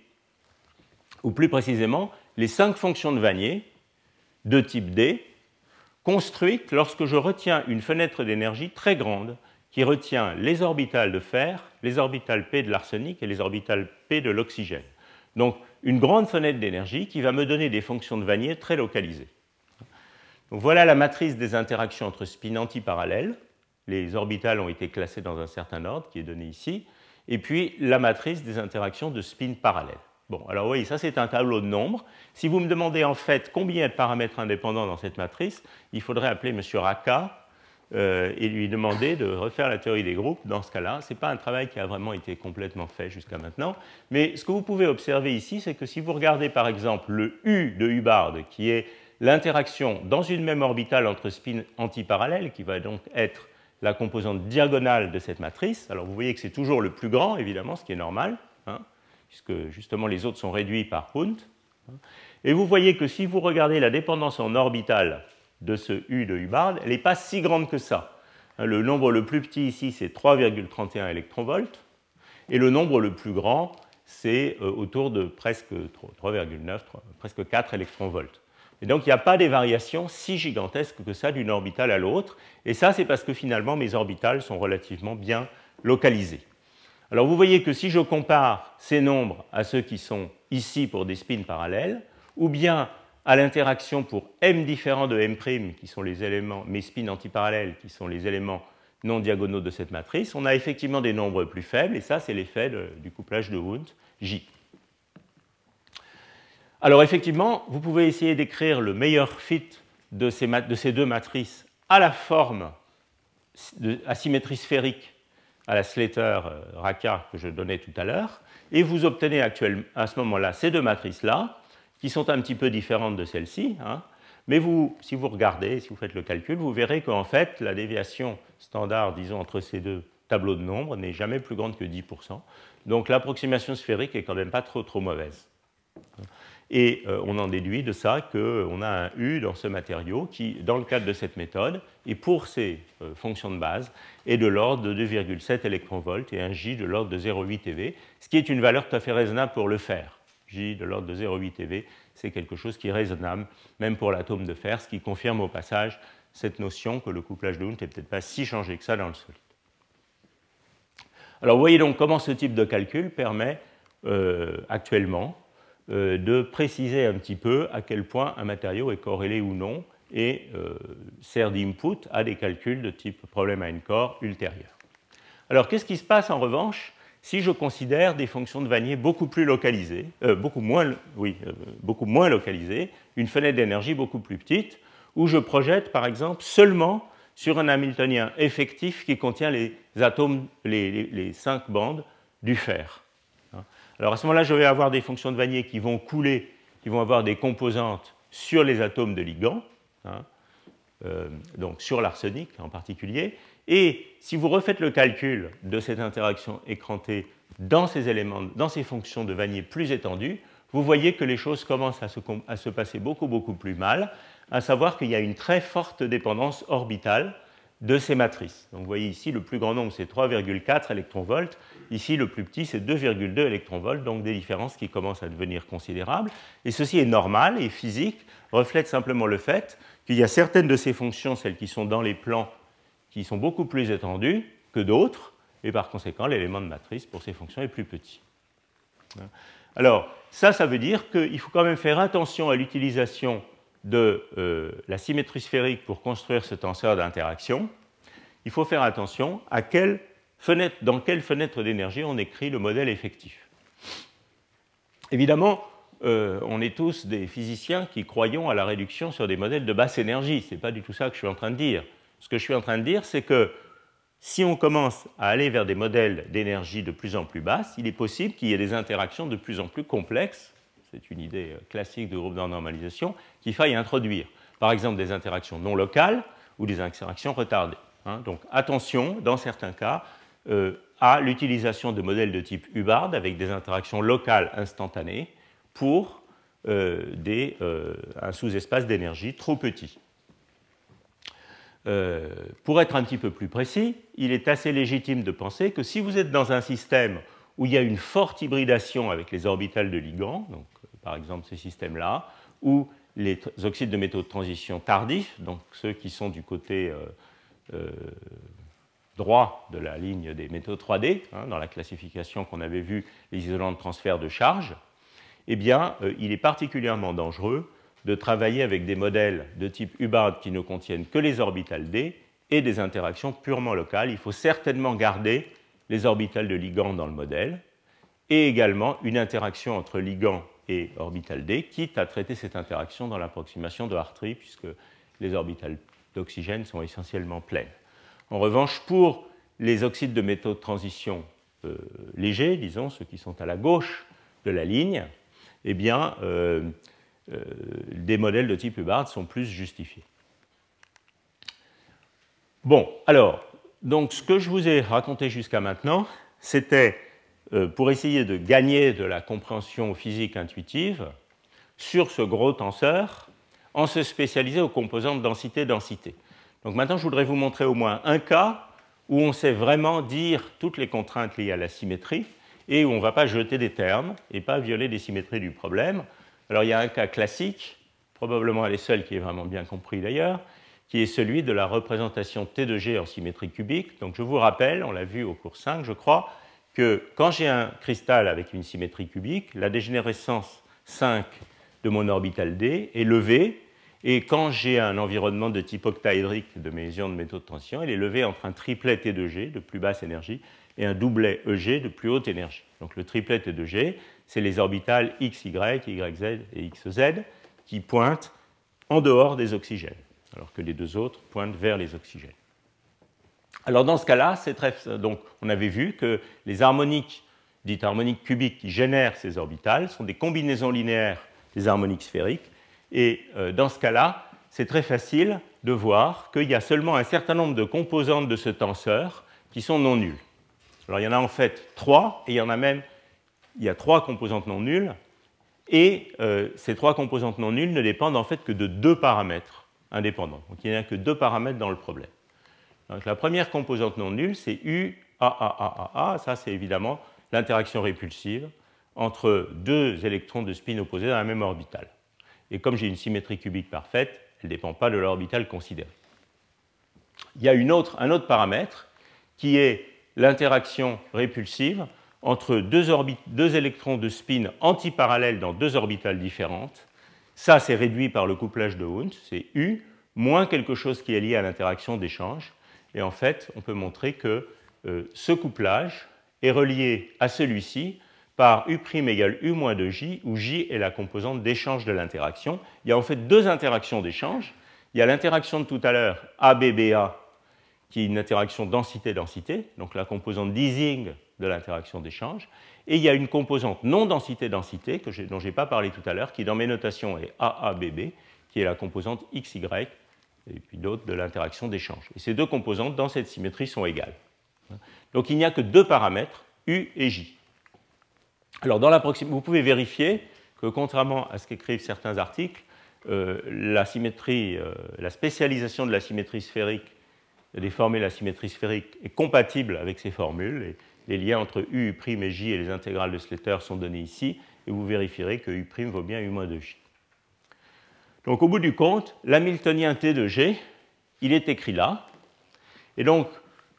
ou plus précisément les 5 fonctions de Vanier de type d, construite lorsque je retiens une fenêtre d'énergie très grande qui retient les orbitales de fer, les orbitales P de l'arsenic et les orbitales P de l'oxygène. Donc une grande fenêtre d'énergie qui va me donner des fonctions de Vanier très localisées. Donc, voilà la matrice des interactions entre spins antiparallèles. Les orbitales ont été classées dans un certain ordre qui est donné ici. Et puis la matrice des interactions de spins parallèles. Bon, alors voyez, ça c'est un tableau de nombres. Si vous me demandez en fait combien de paramètres indépendants dans cette matrice, il faudrait appeler M. Raka euh, et lui demander de refaire la théorie des groupes. Dans ce cas-là, ce n'est pas un travail qui a vraiment été complètement fait jusqu'à maintenant. Mais ce que vous pouvez observer ici, c'est que si vous regardez par exemple le U de Hubbard, qui est l'interaction dans une même orbitale entre spins antiparallèles, qui va donc être la composante diagonale de cette matrice, alors vous voyez que c'est toujours le plus grand, évidemment, ce qui est normal. Hein puisque justement les autres sont réduits par Hund. Et vous voyez que si vous regardez la dépendance en orbitale de ce U de Hubbard, elle n'est pas si grande que ça. Le nombre le plus petit ici, c'est 3,31 électronvolts, et le nombre le plus grand, c'est euh, autour de presque 3,9, presque 4 électronvolts. Et donc il n'y a pas des variations si gigantesques que ça d'une orbitale à l'autre, et ça c'est parce que finalement mes orbitales sont relativement bien localisées. Alors vous voyez que si je compare ces nombres à ceux qui sont ici pour des spins parallèles, ou bien à l'interaction pour m différents de m', qui sont les éléments, mes spins antiparallèles, qui sont les éléments non diagonaux de cette matrice, on a effectivement des nombres plus faibles, et ça c'est l'effet du couplage de Wundt, J. Alors effectivement, vous pouvez essayer d'écrire le meilleur fit de ces, de ces deux matrices à la forme de asymétrie sphérique à la Slater-Raka euh, que je donnais tout à l'heure, et vous obtenez à ce moment-là ces deux matrices-là, qui sont un petit peu différentes de celles-ci, hein. mais vous, si vous regardez, si vous faites le calcul, vous verrez qu'en fait, la déviation standard, disons, entre ces deux tableaux de nombres n'est jamais plus grande que 10%. Donc l'approximation sphérique est quand même pas trop, trop mauvaise. Et euh, on en déduit de ça qu'on a un U dans ce matériau qui, dans le cadre de cette méthode, et pour ces euh, fonctions de base, est de l'ordre de 2,7 électronvolts et un J de l'ordre de 0,8 eV, ce qui est une valeur tout à fait raisonnable pour le fer. J de l'ordre de 0,8 eV, c'est quelque chose qui est raisonnable, même pour l'atome de fer, ce qui confirme au passage cette notion que le couplage de Hund n'est peut-être pas si changé que ça dans le solide. Alors vous voyez donc comment ce type de calcul permet euh, actuellement euh, de préciser un petit peu à quel point un matériau est corrélé ou non et euh, sert d'input à des calculs de type problème à corps ultérieur. Alors qu'est-ce qui se passe en revanche si je considère des fonctions de Vanier beaucoup plus localisées, euh, beaucoup, moins, oui, beaucoup moins localisées, une fenêtre d'énergie beaucoup plus petite, où je projette par exemple seulement sur un Hamiltonien effectif qui contient les atomes, les cinq bandes du fer. Alors à ce moment-là, je vais avoir des fonctions de Vanier qui vont couler, qui vont avoir des composantes sur les atomes de ligand, hein, euh, donc sur l'arsenic en particulier. Et si vous refaites le calcul de cette interaction écrantée dans ces éléments, dans ces fonctions de Vanier plus étendues, vous voyez que les choses commencent à se, à se passer beaucoup beaucoup plus mal, à savoir qu'il y a une très forte dépendance orbitale de ces matrices. Donc vous voyez ici, le plus grand nombre, c'est 3,4 électronvolts. Ici, le plus petit, c'est 2,2 électronvolts, donc des différences qui commencent à devenir considérables. Et ceci est normal et physique, reflète simplement le fait qu'il y a certaines de ces fonctions, celles qui sont dans les plans, qui sont beaucoup plus étendues que d'autres, et par conséquent, l'élément de matrice pour ces fonctions est plus petit. Alors, ça, ça veut dire qu'il faut quand même faire attention à l'utilisation de euh, la symétrie sphérique pour construire ce tenseur d'interaction. Il faut faire attention à quelle fenêtre, dans quelle fenêtre d'énergie on écrit le modèle effectif. Évidemment, euh, on est tous des physiciens qui croyons à la réduction sur des modèles de basse énergie. Ce n'est pas du tout ça que je suis en train de dire. Ce que je suis en train de dire, c'est que si on commence à aller vers des modèles d'énergie de plus en plus basse, il est possible qu'il y ait des interactions de plus en plus complexes, c'est une idée euh, classique de groupe de normalisation, qu'il faille introduire. Par exemple, des interactions non locales ou des interactions retardées. Hein. Donc attention, dans certains cas, euh, à l'utilisation de modèles de type Hubbard avec des interactions locales instantanées pour euh, un sous-espace d'énergie trop petit. Pour être un petit peu plus précis, il est assez légitime de penser que si vous êtes dans un système où il y a une forte hybridation avec les orbitales de ligands, euh, par exemple ces systèmes-là, ou les oxydes de métaux de transition tardifs, donc ceux qui sont du côté euh, droit de la ligne des métaux 3D, hein, dans la classification qu'on avait vue, les isolants de transfert de charge, eh il est particulièrement dangereux de travailler avec des modèles de type Hubbard qui ne contiennent que les orbitales d et des interactions purement locales. Il faut certainement garder les orbitales de ligand dans le modèle et également une interaction entre ligand et orbital d, quitte à traiter cette interaction dans l'approximation de Hartree, puisque les orbitales d'oxygène sont essentiellement pleines. En revanche, pour les oxydes de métaux de transition euh, légers, disons ceux qui sont à la gauche de la ligne, eh bien, euh, euh, des modèles de type Hubbard sont plus justifiés. Bon, alors, donc ce que je vous ai raconté jusqu'à maintenant, c'était euh, pour essayer de gagner de la compréhension physique intuitive sur ce gros tenseur en se spécialisant aux composantes densité-densité. Donc maintenant, je voudrais vous montrer au moins un cas où on sait vraiment dire toutes les contraintes liées à la symétrie et où on ne va pas jeter des termes et pas violer les symétries du problème. Alors il y a un cas classique, probablement les seuls qui est vraiment bien compris d'ailleurs, qui est celui de la représentation T de G en symétrie cubique. Donc je vous rappelle, on l'a vu au cours 5 je crois, que quand j'ai un cristal avec une symétrie cubique, la dégénérescence 5 de mon orbital D est levée, et quand j'ai un environnement de type octaédrique de mes ions de métaux de tension, elle est levée entre un triplet T de G de plus basse énergie et un doublet EG de plus haute énergie. Donc le triplet T de G, c'est les orbitales XY, YZ et XZ qui pointent en dehors des oxygènes, alors que les deux autres pointent vers les oxygènes. Alors dans ce cas-là, on avait vu que les harmoniques dites harmoniques cubiques qui génèrent ces orbitales sont des combinaisons linéaires des harmoniques sphériques, et euh, dans ce cas-là, c'est très facile de voir qu'il y a seulement un certain nombre de composantes de ce tenseur qui sont non nulles. Alors il y en a en fait trois, et il y en a même il y a trois composantes non nulles, et euh, ces trois composantes non nulles ne dépendent en fait que de deux paramètres indépendants. Donc il n'y a que deux paramètres dans le problème. La première composante non nulle, c'est U, A, Ça, c'est évidemment l'interaction répulsive entre deux électrons de spin opposés dans la même orbitale. Et comme j'ai une symétrie cubique parfaite, elle ne dépend pas de l'orbitale considérée. Il y a un autre paramètre qui est l'interaction répulsive entre deux, électrons de spin antiparallèles dans deux orbitales différentes. Ça, c'est réduit par le couplage de Hund, c'est U, moins quelque chose qui est lié à l'interaction d'échange. Et en fait, on peut montrer que euh, ce couplage est relié à celui-ci par U' égale U moins 2J, où J est la composante d'échange de l'interaction. Il y a en fait deux interactions d'échange. Il y a l'interaction de tout à l'heure ABBA, qui est une interaction densité-densité, donc la composante d'Ising de l'interaction d'échange. Et il y a une composante non densité-densité, dont je n'ai pas parlé tout à l'heure, qui dans mes notations est AABB, qui est la composante XY, et puis d'autres de l'interaction d'échange. Et ces deux composantes, dans cette symétrie, sont égales. Donc il n'y a que deux paramètres, U et J. Alors dans la vous pouvez vérifier que contrairement à ce qu'écrivent certains articles, euh, la, symétrie, euh, la spécialisation de la symétrie sphérique, déformer la symétrie sphérique, est compatible avec ces formules. Les liens entre U, U' et J et les intégrales de Slater sont donnés ici, et vous vérifierez que U' vaut bien U moins 2J. Donc au bout du compte, l'hamiltonien T de G, il est écrit là. Et donc,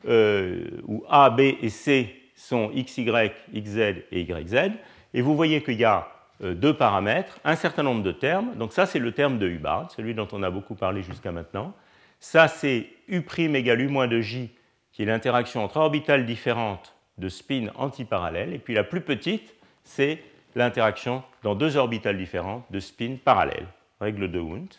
où A, B et C sont XY, XZ et YZ. Et vous voyez qu'il y a deux paramètres, un certain nombre de termes. Donc ça, c'est le terme de Hubbard, celui dont on a beaucoup parlé jusqu'à maintenant. Ça, c'est U' égale U moins de J, qui est l'interaction entre orbitales différentes de spin antiparallèles. Et puis la plus petite, c'est l'interaction dans deux orbitales différentes de spin parallèles, règle de Hund.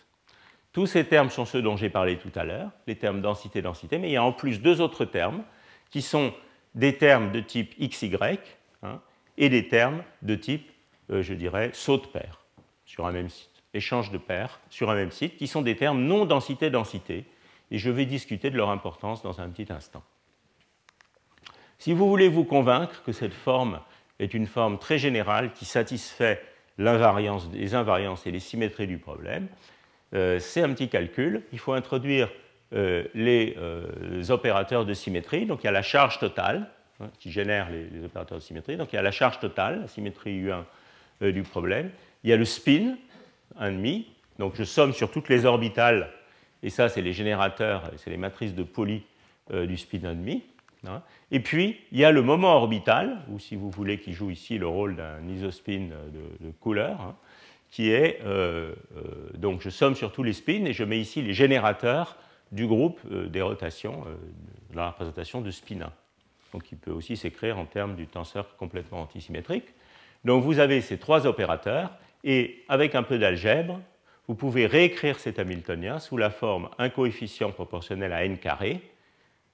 Tous ces termes sont ceux dont j'ai parlé tout à l'heure, les termes densité-densité, mais il y a en plus deux autres termes qui sont des termes de type XY hein, et des termes de type, euh, je dirais, saut de paire sur un même site, échange de paires sur un même site, qui sont des termes non densité-densité, et je vais discuter de leur importance dans un petit instant. Si vous voulez vous convaincre que cette forme est une forme très générale qui satisfait les invariances et les symétries du problème, euh, c'est un petit calcul. Il faut introduire euh, les, euh, opérateurs de symétrie. Donc il y a la charge totale hein, qui génère les, les, opérateurs de symétrie. Donc il y a la charge totale, la symétrie U1 du problème. Il y a le spin, 1,5. Donc je somme sur toutes les orbitales, et ça c'est les générateurs, c'est les matrices de Pauli du spin 1,5. Hein. Et puis, il y a le moment orbital, ou si vous voulez, qui joue ici le rôle d'un isospin de, couleur, hein, qui est, euh, euh, donc je somme sur tous les spins et je mets ici les générateurs du groupe euh, des rotations dans la représentation de spin 1. Donc il peut aussi s'écrire en termes du tenseur complètement antisymétrique. Donc vous avez ces trois opérateurs, et avec un peu d'algèbre, vous pouvez réécrire cet Hamiltonien sous la forme un coefficient proportionnel à n carré,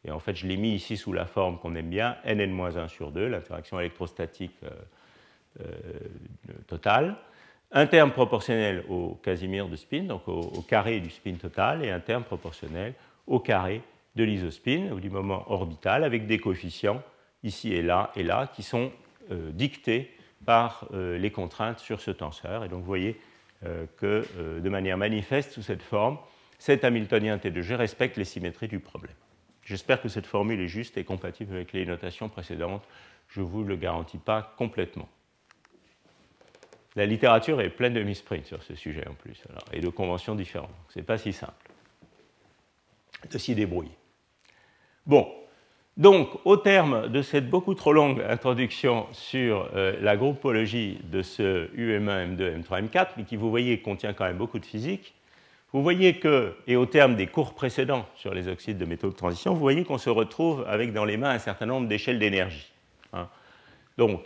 et en fait, je l'ai mis ici sous la forme qu'on aime bien, nn-1 sur 2, l'interaction électrostatique euh, euh, totale. Un terme proportionnel au casimir de spin, donc au, carré du spin total, et un terme proportionnel au carré de l'isospin, ou du moment orbital, avec des coefficients ici et là et là, qui sont euh, dictés par les contraintes sur ce tenseur. Et donc vous voyez que de manière manifeste, sous cette forme, cet Hamiltonien T2G respecte les symétries du problème. J'espère que cette formule est juste et compatible avec les notations précédentes. Je ne vous le garantis pas complètement. La littérature est pleine de misprints sur ce sujet en plus, et de conventions différentes. Ce n'est pas si simple de s'y débrouiller. Bon, donc au terme de cette beaucoup trop longue introduction sur euh, la groupologie de ce UM1, M2, M3, M4, mais qui vous voyez contient quand même beaucoup de physique, vous voyez que, et au terme des cours précédents sur les oxydes de métaux de transition, vous voyez qu'on se retrouve avec dans les mains un certain nombre d'échelles d'énergie. Hein. Donc,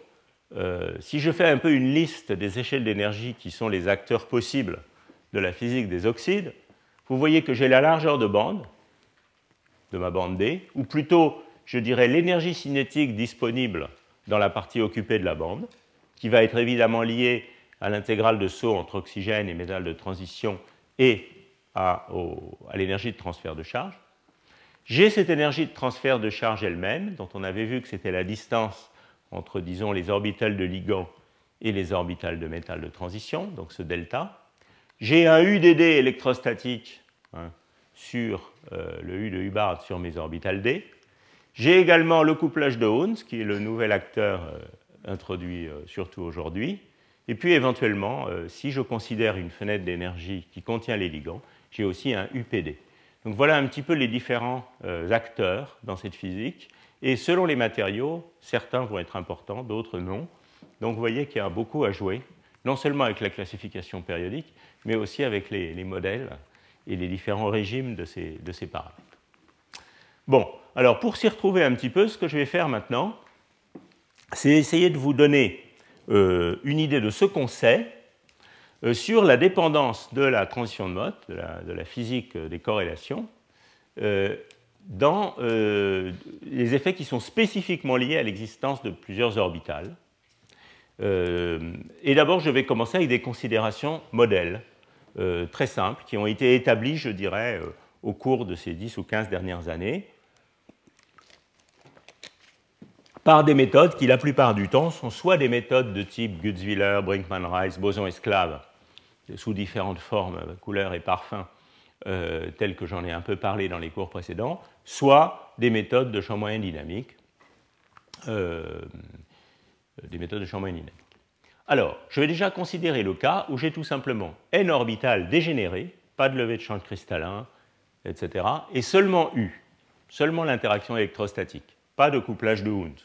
euh, si je fais un peu une liste des échelles d'énergie qui sont les acteurs possibles de la physique des oxydes, vous voyez que j'ai la largeur de bande de ma bande D, ou plutôt, je dirais, l'énergie cinétique disponible dans la partie occupée de la bande, qui va être évidemment liée à l'intégrale de saut entre oxygène et métal de transition et à, l'énergie de transfert de charge. J'ai cette énergie de transfert de charge elle-même, dont on avait vu que c'était la distance entre, disons, les orbitales de ligand et les orbitales de métal de transition, donc ce delta. J'ai un UDD électrostatique hein, sur euh, le U de Hubbard sur mes orbitales D. J'ai également le couplage de Hund, qui est le nouvel acteur euh, introduit euh, surtout aujourd'hui. Et puis éventuellement, si je considère une fenêtre d'énergie qui contient les ligands, j'ai aussi un UPD. Donc voilà un petit peu les différents euh, acteurs dans cette physique. Et selon les matériaux, certains vont être importants, d'autres non. Donc vous voyez qu'il y a beaucoup à jouer, non seulement avec la classification périodique, mais aussi avec les, modèles et les différents régimes de ces, paramètres. Bon, alors pour s'y retrouver un petit peu, ce que je vais faire maintenant, c'est essayer de vous donner euh, une idée de ce qu'on sait sur la dépendance de la transition de mode, de la, physique des corrélations, euh, dans euh, les effets qui sont spécifiquement liés à l'existence de plusieurs orbitales. et d'abord, je vais commencer avec des considérations modèles très simples qui ont été établies, je dirais, au cours de ces 10 ou 15 dernières années par des méthodes qui, la plupart du temps, sont soit des méthodes de type Gutzwiller, Brinkman-Rice, boson-esclave, sous différentes formes, couleurs et parfums, euh, tels que j'en ai un peu parlé dans les cours précédents, soit des méthodes de champ moyen dynamique, euh, des méthodes de champ moyen dynamique. Alors, je vais déjà considérer le cas où j'ai tout simplement n orbital dégénéré, pas de levée de champ cristallin, etc., et seulement U. seulement l'interaction électrostatique, pas de couplage de Hund.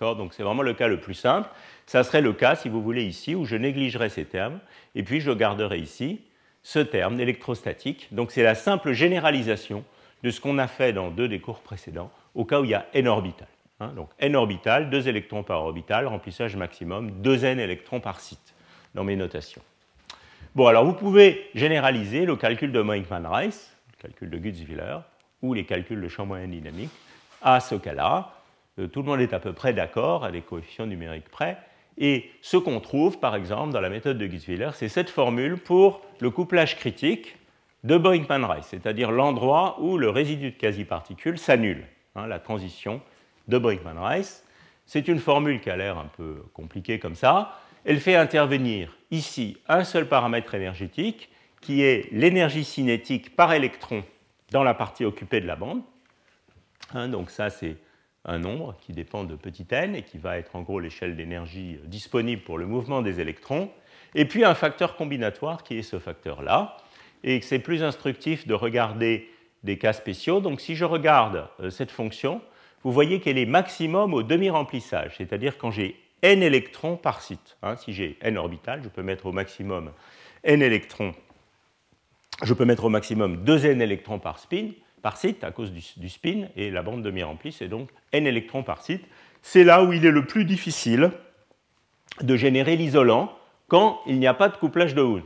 Donc c'est vraiment le cas le plus simple. Ça serait le cas, si vous voulez, ici, où je négligerais ces termes, et puis je garderai ici ce terme électrostatique. Donc c'est la simple généralisation de ce qu'on a fait dans deux des cours précédents, au cas où il y a n orbital. Hein. donc n orbital, 2 électrons par orbital, remplissage maximum, 2 n électrons par site, dans mes notations. Bon, alors vous pouvez généraliser le calcul de Moinkman-Rice, le calcul de Gutzwiller, ou les calculs de champ moyen dynamique à ce cas-là. Euh, tout le monde est à peu près d'accord à des coefficients numériques près. Et ce qu'on trouve, par exemple, dans la méthode de Gutzwiller, c'est cette formule pour le couplage critique de Brinkman-Rice, c'est-à-dire l'endroit où le résidu de quasi-particules s'annule, hein, la transition de Brinkman-Rice. C'est une formule qui a l'air un peu compliquée comme ça. Elle fait intervenir ici un seul paramètre énergétique qui est l'énergie cinétique par électron dans la partie occupée de la bande. Hein, donc ça, c'est un nombre qui dépend de petit n et qui va être en gros l'échelle d'énergie disponible pour le mouvement des électrons. Et puis un facteur combinatoire qui est ce facteur-là. Et c'est plus instructif de regarder des cas spéciaux. Donc si je regarde euh, cette fonction, vous voyez qu'elle est maximum au demi-remplissage, c'est-à-dire quand j'ai n électrons par site. Hein. si j'ai n orbital, je peux mettre au maximum n électrons, je peux mettre au maximum 2n électrons par spin, par site à cause du, spin, et la bande demi-remplie, c'est donc n électrons par site. C'est là où il est le plus difficile de générer l'isolant quand il n'y a pas de couplage de Hund.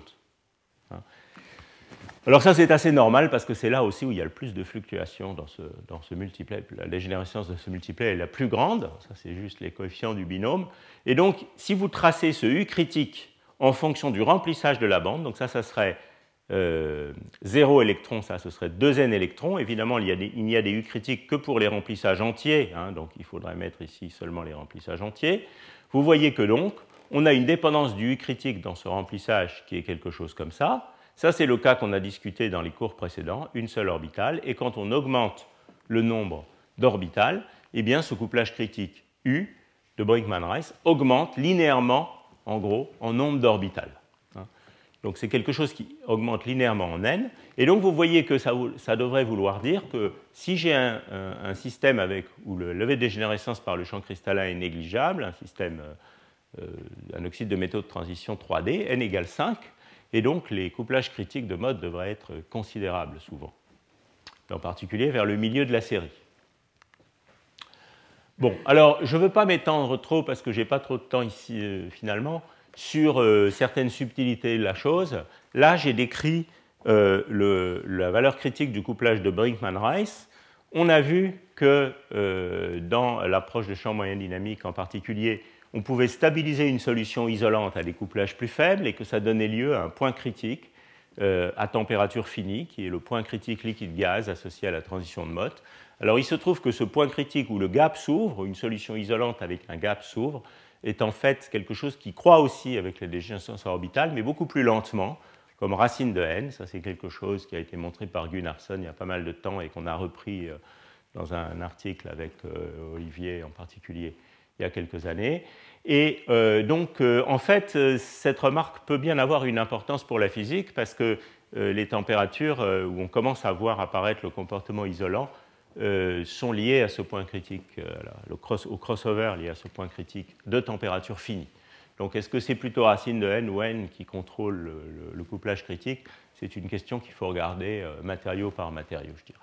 Alors ça, c'est assez normal parce que c'est là aussi où il y a le plus de fluctuations dans ce, dans multiplet. La dégénérescence de ce multiplet est la plus grande. Ça, c'est juste les coefficients du binôme. Et donc, si vous tracez ce U critique en fonction du remplissage de la bande, donc ça, ça serait 0 euh, électrons, ça, ce serait 2n électrons. Évidemment, il, n'y a des U critiques que pour les remplissages entiers. Hein, donc, il faudrait mettre ici seulement les remplissages entiers. Vous voyez que donc, on a une dépendance du U critique dans ce remplissage qui est quelque chose comme ça. Ça, c'est le cas qu'on a discuté dans les cours précédents, une seule orbitale. Et quand on augmente le nombre d'orbitales, eh bien, ce couplage critique U de Brinkman-Rice augmente linéairement, en gros, en nombre d'orbitales. Donc c'est quelque chose qui augmente linéairement en n. Et donc vous voyez que ça, devrait vouloir dire que si j'ai un, système avec, où le levé de dégénérescence par le champ cristallin est négligeable, un système, euh, un oxyde de métaux de transition 3D, n égale 5, et donc les couplages critiques de mode devraient être considérables souvent, en particulier vers le milieu de la série. Bon, alors je ne veux pas m'étendre trop parce que je n'ai pas trop de temps ici euh, finalement sur euh, certaines subtilités de la chose. Là, j'ai décrit euh, la valeur critique du couplage de Brinkman-Rice. On a vu que dans l'approche de champ moyen dynamique en particulier, on pouvait stabiliser une solution isolante à des couplages plus faibles et que ça donnait lieu à un point critique euh, à température finie, qui est le point critique liquide-gaz associé à la transition de Mott. Alors il se trouve que ce point critique où le gap s'ouvre, une solution isolante avec un gap s'ouvre, est en fait quelque chose qui croît aussi avec la dégénérescence orbitale, mais beaucoup plus lentement, comme racine de n. Ça, c'est quelque chose qui a été montré par Gunnarsson il y a pas mal de temps et qu'on a repris euh, dans un article avec euh, Olivier en particulier il y a quelques années. Et euh, donc, en fait, cette remarque peut bien avoir une importance pour la physique parce que les températures où on commence à voir apparaître le comportement isolant sont liées à ce point critique, au crossover lié à ce point critique de température finie. Donc, est-ce que c'est plutôt racine de n ou n qui contrôle le, couplage critique? C'est une question qu'il faut regarder matériau par matériau, je dirais.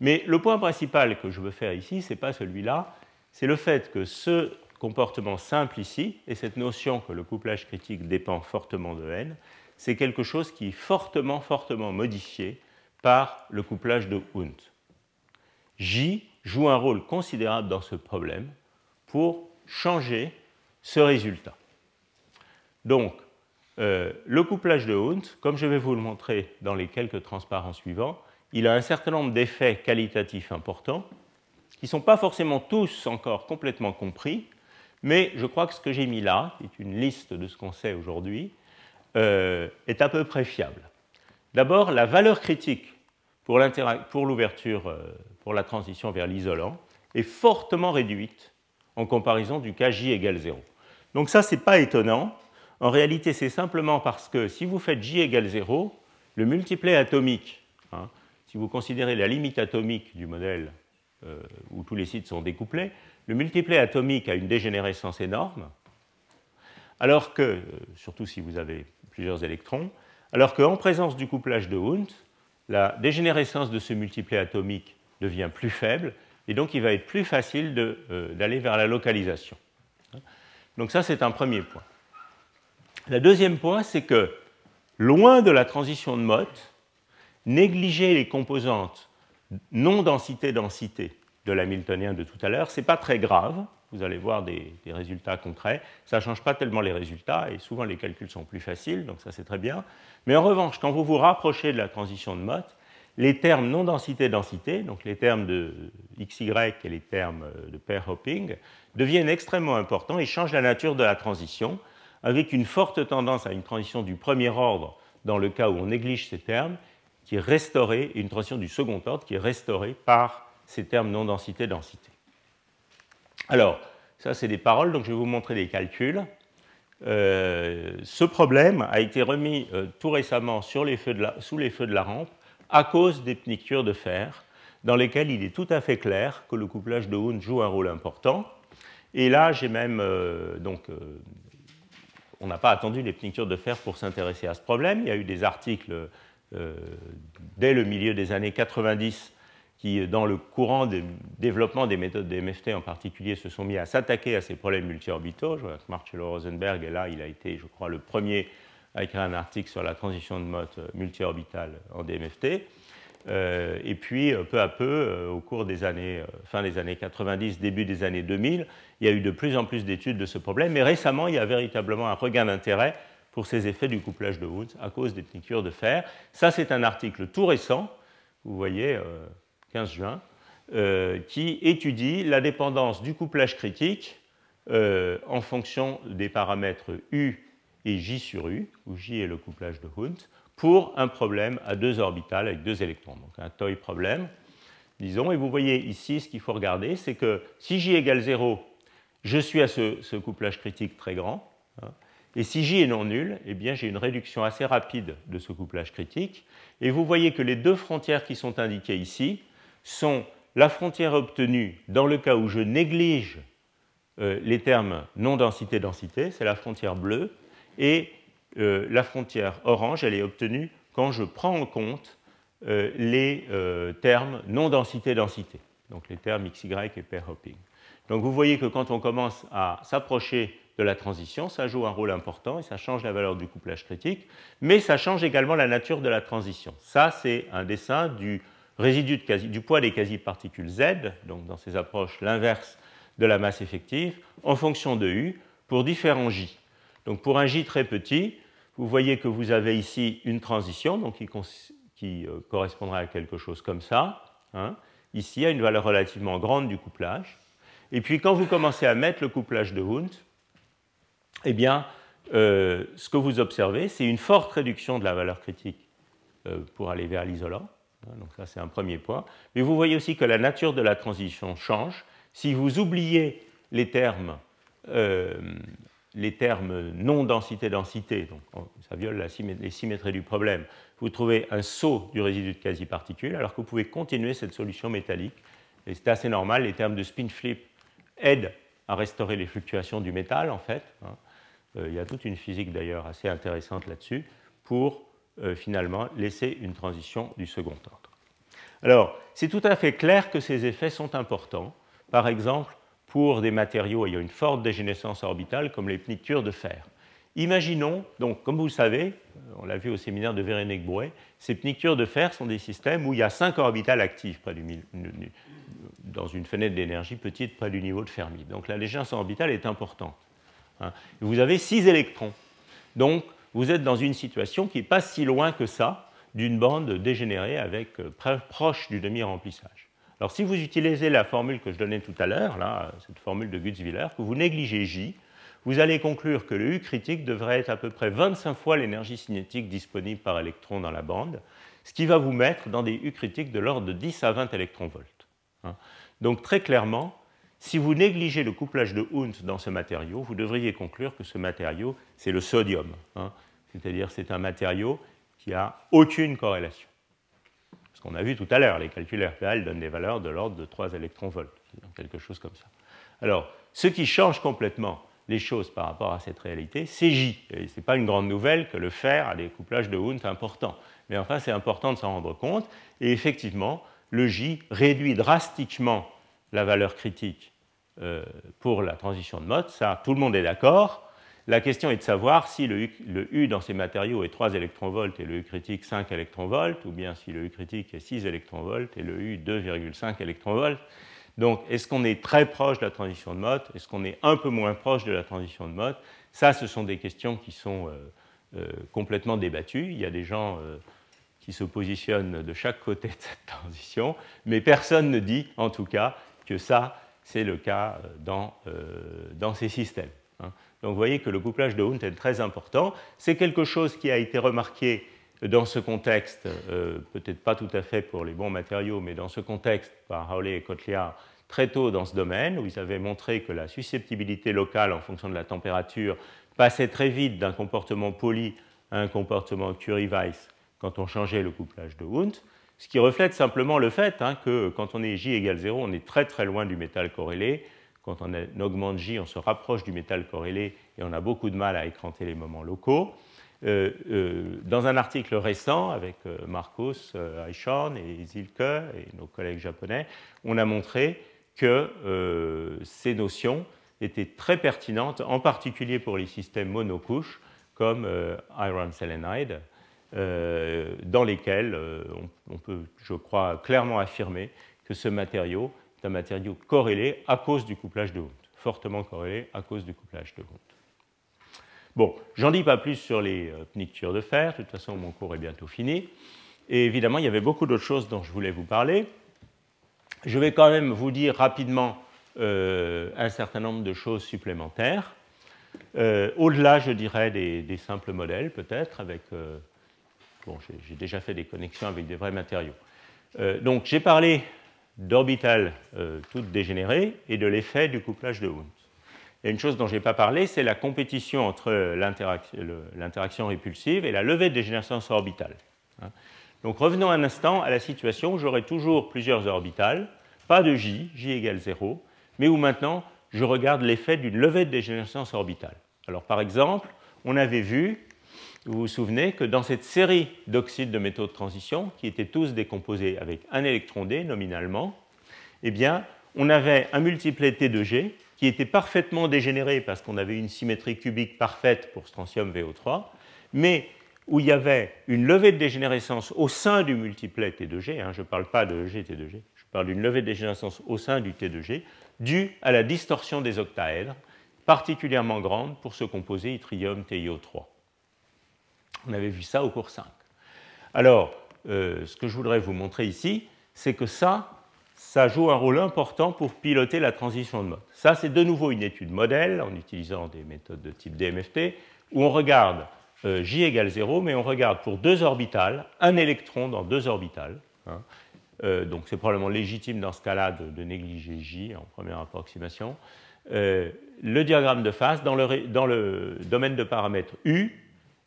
Mais le point principal que je veux faire ici, ce n'est pas celui-là, c'est le fait que ce comportement simple ici, et cette notion que le couplage critique dépend fortement de n, c'est quelque chose qui est fortement, fortement modifié par le couplage de Hund. J joue un rôle considérable dans ce problème pour changer ce résultat. Donc, euh, le couplage de Hund, comme je vais vous le montrer dans les quelques transparents suivants, il a un certain nombre d'effets qualitatifs importants qui ne sont pas forcément tous encore complètement compris, mais je crois que ce que j'ai mis là, qui est une liste de ce qu'on sait aujourd'hui, euh, est à peu près fiable. D'abord, la valeur critique pour l'ouverture, euh, pour la transition vers l'isolant, est fortement réduite en comparaison du cas J égale 0. Donc ça, ce n'est pas étonnant. En réalité, c'est simplement parce que si vous faites J égale 0, le multiplet atomique, hein, si vous considérez la limite atomique du modèle où tous les sites sont découplés, le multiplet atomique a une dégénérescence énorme, alors que, surtout si vous avez plusieurs électrons, alors qu'en présence du couplage de Hund, la dégénérescence de ce multiplet atomique devient plus faible, et donc il va être plus facile euh, d'aller vers la localisation. Donc ça, c'est un premier point. Le deuxième point, c'est que, loin de la transition de Mott, négliger les composantes non densité-densité de l'hamiltonien de tout à l'heure, ce n'est pas très grave, vous allez voir des, résultats concrets. Ça ne change pas tellement les résultats et souvent les calculs sont plus faciles, donc ça c'est très bien. Mais en revanche, quand vous vous rapprochez de la transition de Mott, les termes non densité-densité, donc les termes de XY et les termes de pair hopping, deviennent extrêmement importants et changent la nature de la transition, avec une forte tendance à une transition du premier ordre dans le cas où on néglige ces termes, qui est restaurée, et une transition du second ordre qui est restaurée par ces termes non densité-densité. Alors, ça, c'est des paroles, donc je vais vous montrer des calculs. Euh, ce problème a été remis euh, tout récemment sous les feux de la rampe à cause des pnictures de fer, dans lesquelles il est tout à fait clair que le couplage de Hund joue un rôle important. Et là, j'ai même. Euh, donc, on n'a pas attendu les pnictures de fer pour s'intéresser à ce problème. Il y a eu des articles dès le milieu des années 90 qui, dans le courant du développement des méthodes des MFT en particulier, se sont mis à s'attaquer à ces problèmes multiorbitaux. Je vois que Marcello Rosenberg est là, il a été, je crois, le premier à écrire un article sur la transition de mode multiorbitale en DMFT. Euh, et puis, euh, peu à peu, euh, au cours des années, fin des années 90, début des années 2000, il y a eu de plus en plus d'études de ce problème. Mais récemment, il y a véritablement un regain d'intérêt pour ces effets du couplage de Woods à cause des piqûres de fer. Ça, c'est un article tout récent. Vous voyez, 15 juin, euh, qui étudie la dépendance du couplage critique euh, en fonction des paramètres U et J sur U, où J est le couplage de Hund, pour un problème à deux orbitales avec deux électrons, donc un toy problème, disons. Et vous voyez ici, ce qu'il faut regarder, c'est que si J égale 0, je suis à ce, couplage critique très grand. Hein, et si J est non nul, eh bien j'ai une réduction assez rapide de ce couplage critique. Et vous voyez que les deux frontières qui sont indiquées ici sont la frontière obtenue dans le cas où je néglige euh, les termes non densité-densité, c'est la frontière bleue, et euh, la frontière orange, elle est obtenue quand je prends en compte euh, les termes non densité-densité, donc les termes XY et pair hopping. Donc vous voyez que quand on commence à s'approcher de la transition, ça joue un rôle important et ça change la valeur du couplage critique, mais ça change également la nature de la transition. Ça, c'est un dessin du résidu du poids des quasi-particules Z, donc dans ces approches l'inverse de la masse effective, en fonction de U pour différents J. Donc pour un J très petit, vous voyez que vous avez ici une transition donc qui, euh, correspondra à quelque chose comme ça, hein, ici à une valeur relativement grande du couplage. Et puis quand vous commencez à mettre le couplage de Hund, eh bien, euh, ce que vous observez, c'est une forte réduction de la valeur critique euh, pour aller vers l'isolant. Hein, donc ça, c'est un premier point. Mais vous voyez aussi que la nature de la transition change. Si vous oubliez les termes, euh, les termes non densité-densité, donc ça viole la les symétries du problème, vous trouvez un saut du résidu de quasi-particules, alors que vous pouvez continuer cette solution métallique. Et c'est assez normal, les termes de spin flip aident à restaurer les fluctuations du métal, en fait. Hein. Euh, il y a toute une physique d'ailleurs assez intéressante là-dessus pour euh, finalement laisser une transition du second ordre. Alors, c'est tout à fait clair que ces effets sont importants. Par exemple, pour des matériaux ayant une forte dégénérescence orbitale, comme les pnictures de fer. Imaginons, donc, comme vous le savez, on l'a vu au séminaire de Véronique Brouet, ces pnictures de fer sont des systèmes où il y a cinq orbitales actives près dans une fenêtre d'énergie petite près du niveau de Fermi. Donc la dégénérescence orbitale est importante. Hein. Vous avez six électrons. Donc vous êtes dans une situation qui n'est pas si loin que ça d'une bande dégénérée avec euh, proche du demi-remplissage. Alors si vous utilisez la formule que je donnais tout à l'heure, là, cette formule de Gutzwiller, que vous négligez J, vous allez conclure que le U critique devrait être à peu près 25 fois l'énergie cinétique disponible par électron dans la bande, ce qui va vous mettre dans des U critiques de l'ordre de 10 à 20 électronvolts. Hein. Donc très clairement, si vous négligez le couplage de Hund dans ce matériau, vous devriez conclure que ce matériau, c'est le sodium. Hein c'est-à-dire c'est un matériau qui n'a aucune corrélation. Qu'on a vu tout à l'heure. Les calculs RPL donnent des valeurs de l'ordre de 3 électronvolts, quelque chose comme ça. Alors, ce qui change complètement les choses par rapport à cette réalité, c'est J. Ce n'est pas une grande nouvelle que le fer a des couplages de Hund importants. Mais enfin, c'est important de s'en rendre compte. Et effectivement, le J réduit drastiquement la valeur critique euh, pour la transition de mode. Ça, tout le monde est d'accord. La question est de savoir si le U, dans ces matériaux est 3 électronvolts et le U critique 5 électronvolts, ou bien si le U critique est 6 électronvolts et le U 2,5 électronvolts. Donc, est-ce qu'on est très proche de la transition de mode? Est-ce qu'on est un peu moins proche de la transition de mode? Ça, ce sont des questions qui sont euh, euh, complètement débattues. Il y a des gens euh, qui se positionnent de chaque côté de cette transition, mais personne ne dit, en tout cas, que ça, c'est le cas dans, ces systèmes. Hein. Donc vous voyez que le couplage de Hund est très important. C'est quelque chose qui a été remarqué dans ce contexte, euh, peut-être pas tout à fait pour les bons matériaux, mais dans ce contexte par Hawley et Kotliar très tôt dans ce domaine, où ils avaient montré que la susceptibilité locale en fonction de la température passait très vite d'un comportement poli à un comportement Curie-Weiss quand on changeait le couplage de Hund, ce qui reflète simplement le fait hein, que quand on est J égale 0, on est très très loin du métal corrélé, quand on augmente J, on se rapproche du métal corrélé et on a beaucoup de mal à écranter les moments locaux. Euh, euh, dans un article récent avec euh, Marcos et Zilke et nos collègues japonais, on a montré que ces notions étaient très pertinentes, en particulier pour les systèmes monocouches comme iron selenide, dans lesquels on, peut, je crois, clairement affirmer que ce matériau un matériau corrélé à cause du couplage de Hund, fortement corrélé à cause du couplage de Hund. Bon, j'en dis pas plus sur les euh, pnictures de fer, de toute façon mon cours est bientôt fini. Et évidemment, il y avait beaucoup d'autres choses dont je voulais vous parler. Je vais quand même vous dire rapidement euh, un certain nombre de choses supplémentaires. Euh, au-delà, je dirais, des, simples modèles, peut-être, avec. bon, j'ai déjà fait des connexions avec des vrais matériaux. donc, j'ai parlé d'orbitales euh, toutes dégénérées et de l'effet du couplage de Hund. Et une chose dont je n'ai pas parlé, c'est la compétition entre l'interaction répulsive et la levée de dégénérescence orbitale. Hein. Donc revenons un instant à la situation où j'aurai toujours plusieurs orbitales, pas de J, J égale 0, mais où maintenant je regarde l'effet d'une levée de dégénérescence orbitale. Alors par exemple, on avait vu vous vous souvenez que dans cette série d'oxydes de métaux de transition, qui étaient tous décomposés avec un électron D nominalement, eh bien, on avait un multiplet T2G qui était parfaitement dégénéré parce qu'on avait une symétrie cubique parfaite pour strontium VO3, mais où il y avait une levée de dégénérescence au sein du multiplet T2G, hein, je ne parle pas de GT2G, je parle d'une levée de dégénérescence au sein du T2G, due à la distorsion des octaèdres, particulièrement grande pour ce composé yttrium TiO3. On avait vu ça au cours 5. Alors, euh, ce que je voudrais vous montrer ici, c'est que ça, ça joue un rôle important pour piloter la transition de mode. Ça, c'est de nouveau une étude modèle en utilisant des méthodes de type DMFT, où on regarde euh, J égale 0, mais on regarde pour deux orbitales, un électron dans deux orbitales. Hein. Euh, donc c'est probablement légitime dans ce cas-là de, négliger J en première approximation. le diagramme de phase, dans le, dans le domaine de paramètres U,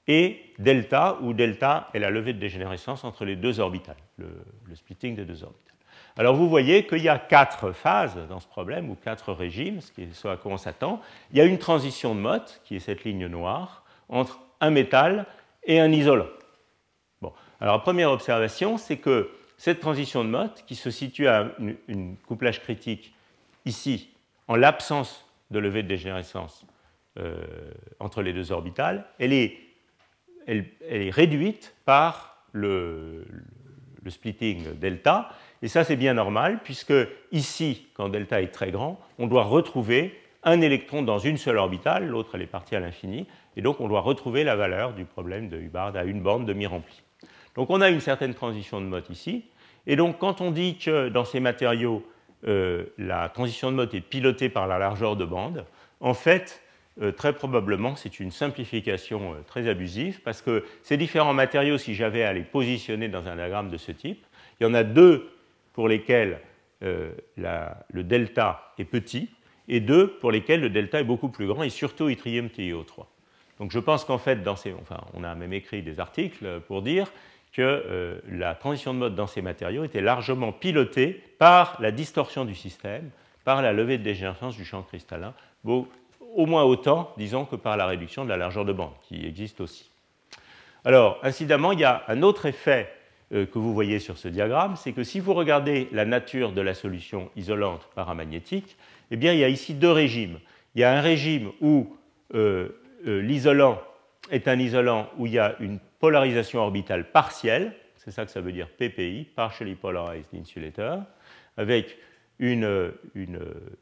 et delta, où delta est la levée de dégénérescence entre les deux orbitales, le, splitting des deux orbitales. Alors vous voyez qu'il y a quatre phases dans ce problème, ou quatre régimes, ce qui est à quoi on s'attend. Il y a une transition de Mott, qui est cette ligne noire, entre un métal et un isolant. Bon. Alors première observation, c'est que cette transition de Mott, qui se situe à une, couplage critique ici, en l'absence de levée de dégénérescence euh, entre les deux orbitales, elle est elle, est réduite par le, splitting delta. Et ça, c'est bien normal, puisque ici, quand delta est très grand, on doit retrouver un électron dans une seule orbitale, l'autre elle est partie à l'infini, et donc on doit retrouver la valeur du problème de Hubbard à une bande demi-remplie. Donc on a une certaine transition de mode ici, et donc quand on dit que dans ces matériaux, euh, la transition de mode est pilotée par la largeur de bande, en fait, euh, très probablement, c'est une simplification euh, très abusive parce que ces différents matériaux, si j'avais à les positionner dans un diagramme de ce type, il y en a deux pour lesquels euh, le delta est petit et deux pour lesquels le delta est beaucoup plus grand et surtout yttrium TiO3. Donc je pense qu'en fait, dans ces, enfin, on a même écrit des articles pour dire que la transition de mode dans ces matériaux était largement pilotée par la distorsion du système, par la levée de dégénérescence du champ cristallin, au moins autant, disons, que par la réduction de la largeur de bande, qui existe aussi. Alors, incidemment, il y a un autre effet euh, que vous voyez sur ce diagramme, c'est que si vous regardez la nature de la solution isolante paramagnétique, eh bien, il y a ici deux régimes. Il y a un régime où euh, euh, l'isolant est un isolant où il y a une polarisation orbitale partielle, c'est ça que ça veut dire PPI, partially polarized insulator, avec une,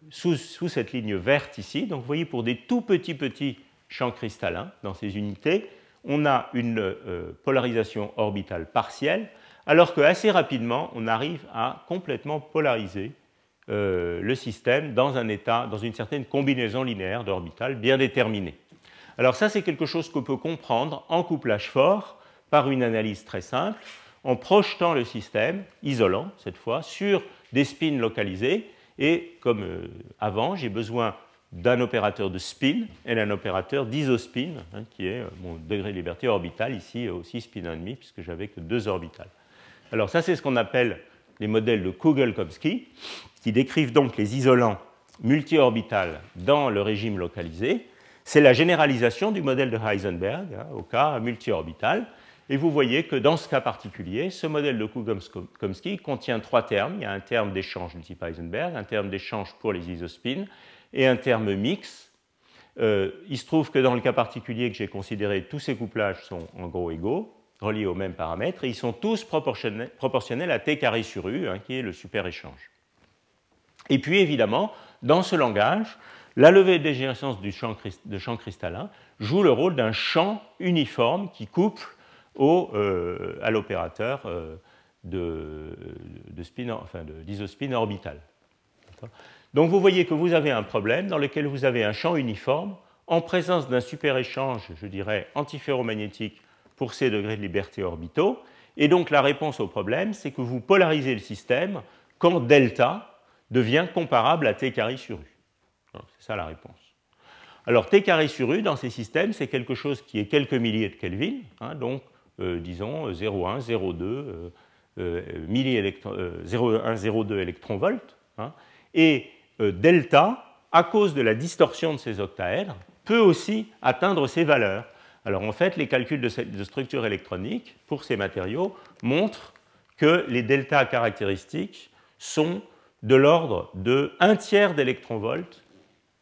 sous, cette ligne verte ici. Donc vous voyez, pour des tout petits petits champs cristallins dans ces unités, on a une euh, polarisation orbitale partielle, alors qu'assez rapidement, on arrive à complètement polariser euh, le système dans un état, dans une certaine combinaison linéaire d'orbitales bien déterminée. Alors ça, c'est quelque chose qu'on peut comprendre en couplage fort par une analyse très simple, en projetant le système, isolant cette fois, sur des spins localisés. Et comme euh, avant, j'ai besoin d'un opérateur de spin et d'un opérateur d'isospin, hein, qui est euh, mon degré de liberté orbital, ici aussi spin 1,5, puisque j'avais que deux orbitales. Alors ça, c'est ce qu'on appelle les modèles de Kugel-Komsky, qui décrivent donc les isolants multi-orbitales dans le régime localisé. C'est la généralisation du modèle de Heisenberg hein, au cas multi-orbital. Et vous voyez que dans ce cas particulier, ce modèle de Cook-Chomsky contient trois termes. Il y a un terme d'échange du type Heisenberg, un terme d'échange pour les isospins et un terme mix. Euh, il se trouve que dans le cas particulier que j'ai considéré, tous ces couplages sont en gros égaux, reliés aux mêmes paramètres, et ils sont tous proportionnels, à t carré sur u, hein, qui est le super échange. Et puis évidemment, dans ce langage, la levée de dégénérescence du champ, de champ cristallin joue le rôle d'un champ uniforme qui couple euh, à l'opérateur euh, de, d'isospin orbital. Donc vous voyez que vous avez un problème dans lequel vous avez un champ uniforme en présence d'un super-échange, je dirais, antiferromagnétique pour ces degrés de liberté orbitaux. Et donc la réponse au problème, c'est que vous polarisez le système quand delta devient comparable à t carré sur u. C'est ça la réponse. Alors T carré sur U dans ces systèmes, c'est quelque chose qui est quelques milliers de Kelvin, hein, donc disons 0,1, 0,2 0,1, électronvolts. Hein. et euh, delta, à cause de la distorsion de ces octaèdres, peut aussi atteindre ces valeurs. Alors en fait, les calculs de, structure électronique pour ces matériaux montrent que les deltas caractéristiques sont de l'ordre de 1 tiers d'électronvolts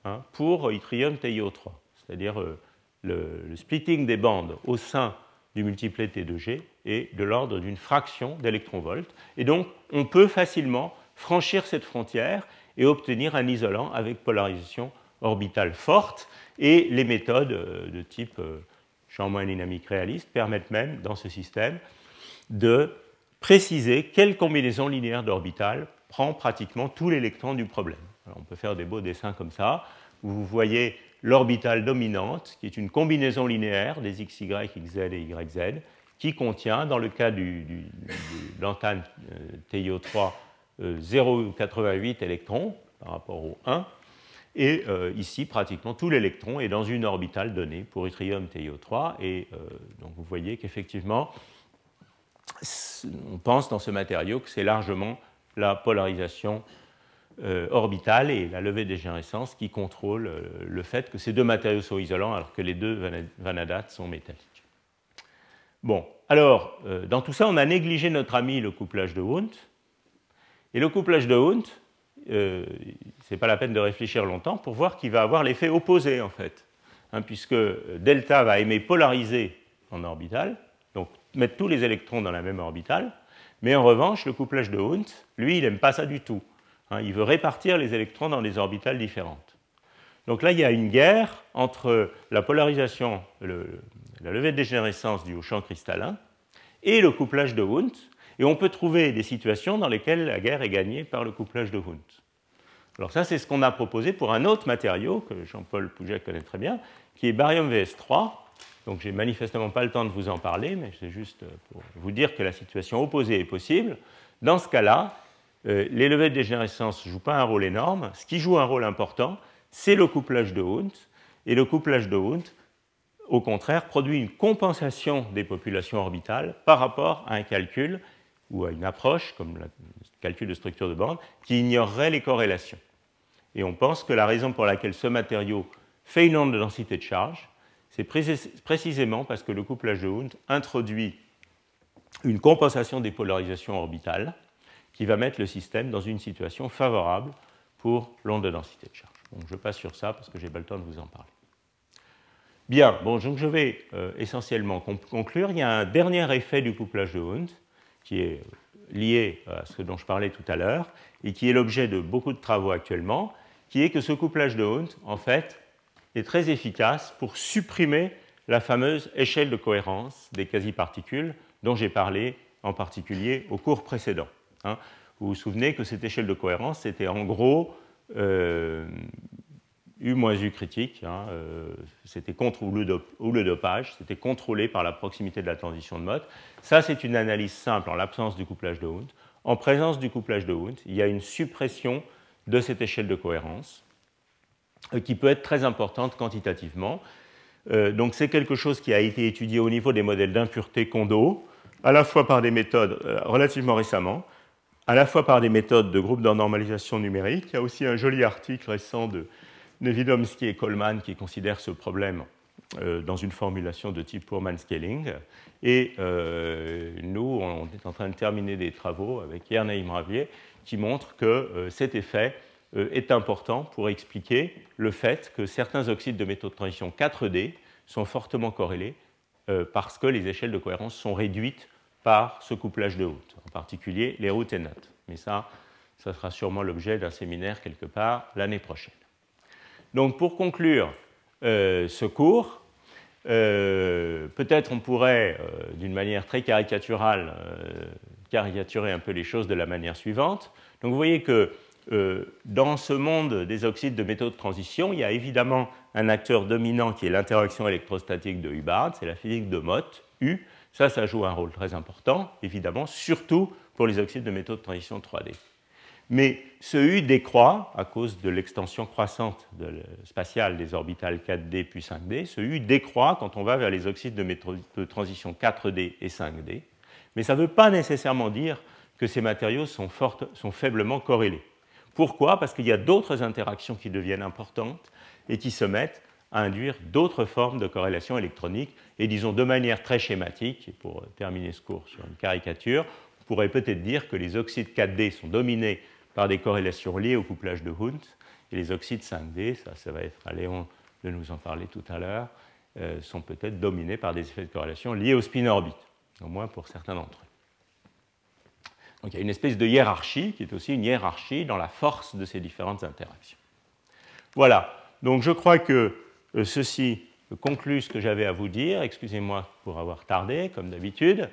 hein, pour yttrium TiO3, c'est-à-dire euh, le, splitting des bandes au sein du multiplet T2G est de l'ordre d'une fraction d'électronvolts. Et donc, on peut facilement franchir cette frontière et obtenir un isolant avec polarisation orbitale forte. Et les méthodes euh, de type euh, champ moyen dynamique réaliste permettent même, dans ce système, de préciser quelle combinaison linéaire d'orbitales prend pratiquement tout l'électron du problème. on peut faire des beaux dessins comme ça, vous voyez l'orbitale dominante, qui est une combinaison linéaire des XY, XZ et YZ, qui contient, dans le cas de l'antenne euh, TiO3, 0,88 électrons par rapport au 1, et euh, ici, pratiquement tout l'électron est dans une orbitale donnée pour yttrium TiO3. Et euh, donc vous voyez qu'effectivement, on pense dans ce matériau que c'est largement la polarisation euh, orbitale et la levée des dégénérescence qui contrôle euh, le fait que ces deux matériaux sont isolants alors que les deux vanadates sont métalliques. Bon, alors, euh, dans tout ça, on a négligé notre ami le couplage de Wundt. Et le couplage de Wundt, ce n'est pas la peine de réfléchir longtemps pour voir qu'il va avoir l'effet opposé en fait. Hein, puisque delta va aimer polariser en orbital, donc mettre tous les électrons dans la même orbitale, mais en revanche, le couplage de Hund, lui, il n'aime pas ça du tout. Hein. il veut répartir les électrons dans des orbitales différentes. Donc là, il y a une guerre entre la polarisation, la levée de dégénérescence du champ cristallin et le couplage de Hund. Et on peut trouver des situations dans lesquelles la guerre est gagnée par le couplage de Hund. Alors ça, c'est ce qu'on a proposé pour un autre matériau que Jean-Paul Pouget connaît très bien, qui est barium VS3, donc j'ai manifestement pas le temps de vous en parler, mais c'est juste pour vous dire que la situation opposée est possible. Dans ce cas-là, euh, les levées de dégénérescence ne jouent pas un rôle énorme. Ce qui joue un rôle important, c'est le couplage de Hund. Et le couplage de Hund au contraire, produit une compensation des populations orbitales par rapport à un calcul ou à une approche, comme le calcul de structure de bande, qui ignorerait les corrélations. Et on pense que la raison pour laquelle ce matériau fait une onde de densité de charge, c'est précisément parce que le couplage de Hund introduit une compensation des polarisations orbitales qui va mettre le système dans une situation favorable pour l'onde de densité de charge. Donc je passe sur ça parce que j'ai pas le temps de vous en parler. Bien, bon, donc je vais euh, essentiellement conclure. Il y a un dernier effet du couplage de Hund qui est lié à ce dont je parlais tout à l'heure et qui est l'objet de beaucoup de travaux actuellement, qui est que ce couplage de Hund, en fait, est très efficace pour supprimer la fameuse échelle de cohérence des quasi-particules dont j'ai parlé en particulier au cours précédent. Hein. Vous vous souvenez que cette échelle de cohérence, c'était en gros euh, U moins U critique, hein, euh, c'était contre ou le, dopage, c'était contrôlé par la proximité de la transition de mode. Ça, c'est une analyse simple en l'absence du couplage de Hund. En présence du couplage de Hund, il y a une suppression de cette échelle de cohérence euh, qui peut être très importante quantitativement. Donc c'est quelque chose qui a été étudié au niveau des modèles d'impureté Kondo, à la fois par des méthodes relativement récemment, à la fois par des méthodes de groupe de normalisation numérique. Il y a aussi un joli article récent de Nevidomsky et Coleman qui considèrent ce problème euh, dans une formulation de type Pourman scaling. Et euh, nous, on est en train de terminer des travaux avec Yernaïm Ravier qui montrent que euh, cet effet est important pour expliquer le fait que certains oxydes de métaux de transition 4D sont fortement corrélés parce que les échelles de cohérence sont réduites par ce couplage de routes, en particulier les routes et notes. Mais ça, ça sera sûrement l'objet d'un séminaire quelque part l'année prochaine. Donc pour conclure euh, ce cours, euh, peut-être on pourrait, euh, d'une manière très caricaturale, caricaturer un peu les choses de la manière suivante. Donc vous voyez que dans ce monde des oxydes de métaux de transition, il y a évidemment un acteur dominant qui est l'interaction électrostatique de Hubbard, c'est la physique de Mott, U. Ça, ça joue un rôle très important, évidemment, surtout pour les oxydes de métaux de transition 3D. Mais ce U décroît à cause de l'extension croissante spatiale des orbitales 4D puis 5D. Ce U décroît quand on va vers les oxydes de, transition 4D et 5D. Mais ça ne veut pas nécessairement dire que ces matériaux sont faiblement corrélés. Pourquoi? Parce qu'il y a d'autres interactions qui deviennent importantes et qui se mettent à induire d'autres formes de corrélation électronique. Et disons de manière très schématique, pour terminer ce cours sur une caricature, on pourrait peut-être dire que les oxydes 4D sont dominés par des corrélations liées au couplage de Hund. Et les oxydes 5D, ça, ça va être à Léon de nous en parler tout à l'heure, euh, sont peut-être dominés par des effets de corrélation liés au spin orbite, au moins pour certains d'entre eux. Donc il y a une espèce de hiérarchie qui est aussi une hiérarchie dans la force de ces différentes interactions. Voilà, donc je crois que ceci conclut ce que j'avais à vous dire. Excusez-moi pour avoir tardé, comme d'habitude.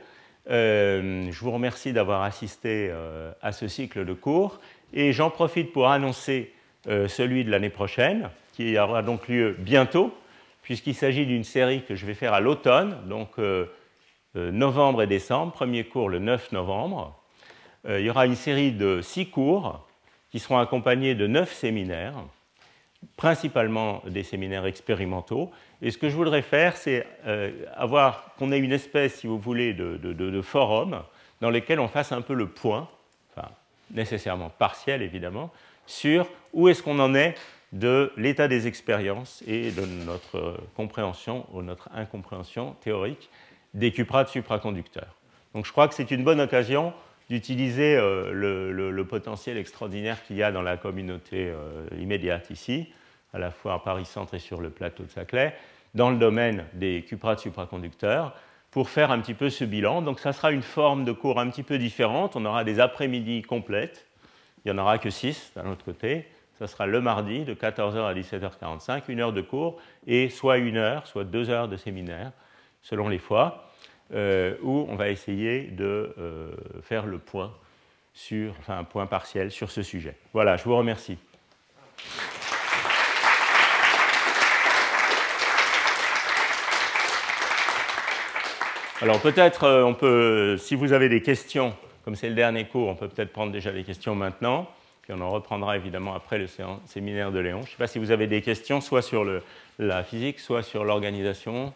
Euh, je vous remercie d'avoir assisté euh, à ce cycle de cours et j'en profite pour annoncer euh, celui de l'année prochaine, qui aura donc lieu bientôt, puisqu'il s'agit d'une série que je vais faire à l'automne, donc novembre et décembre, premier cours le 9 novembre. il y aura une série de six cours qui seront accompagnés de neuf séminaires principalement des séminaires expérimentaux. Et ce que je voudrais faire, c'est euh, avoir qu'on ait une espèce, si vous voulez, de, forum dans lequel on fasse un peu le point, enfin nécessairement partiel évidemment, sur où est-ce qu'on en est de l'état des expériences et de notre compréhension ou notre incompréhension théorique des cuprates supraconducteurs. Donc je crois que c'est une bonne occasion d'utiliser euh, le, potentiel extraordinaire qu'il y a dans la communauté euh, immédiate ici, à la fois à Paris-Centre et sur le plateau de Saclay, dans le domaine des cuprates supraconducteurs, pour faire un petit peu ce bilan. Donc ça sera une forme de cours un petit peu différente. On aura des après-midi complètes. Il n'y en aura que 6 d'un autre côté. Ça sera le mardi de 14h à 17h45, une heure de cours, et soit une heure, soit deux heures de séminaire, selon les fois. Euh, où on va essayer de euh, faire le point sur, enfin un point partiel sur ce sujet. Voilà, je vous remercie. Alors peut-être euh, on peut, si vous avez des questions, comme c'est le dernier cours, on peut peut-être prendre déjà des questions maintenant, puis on en reprendra évidemment après le séminaire de Léon. Je ne sais pas si vous avez des questions, soit sur la physique, soit sur l'organisation,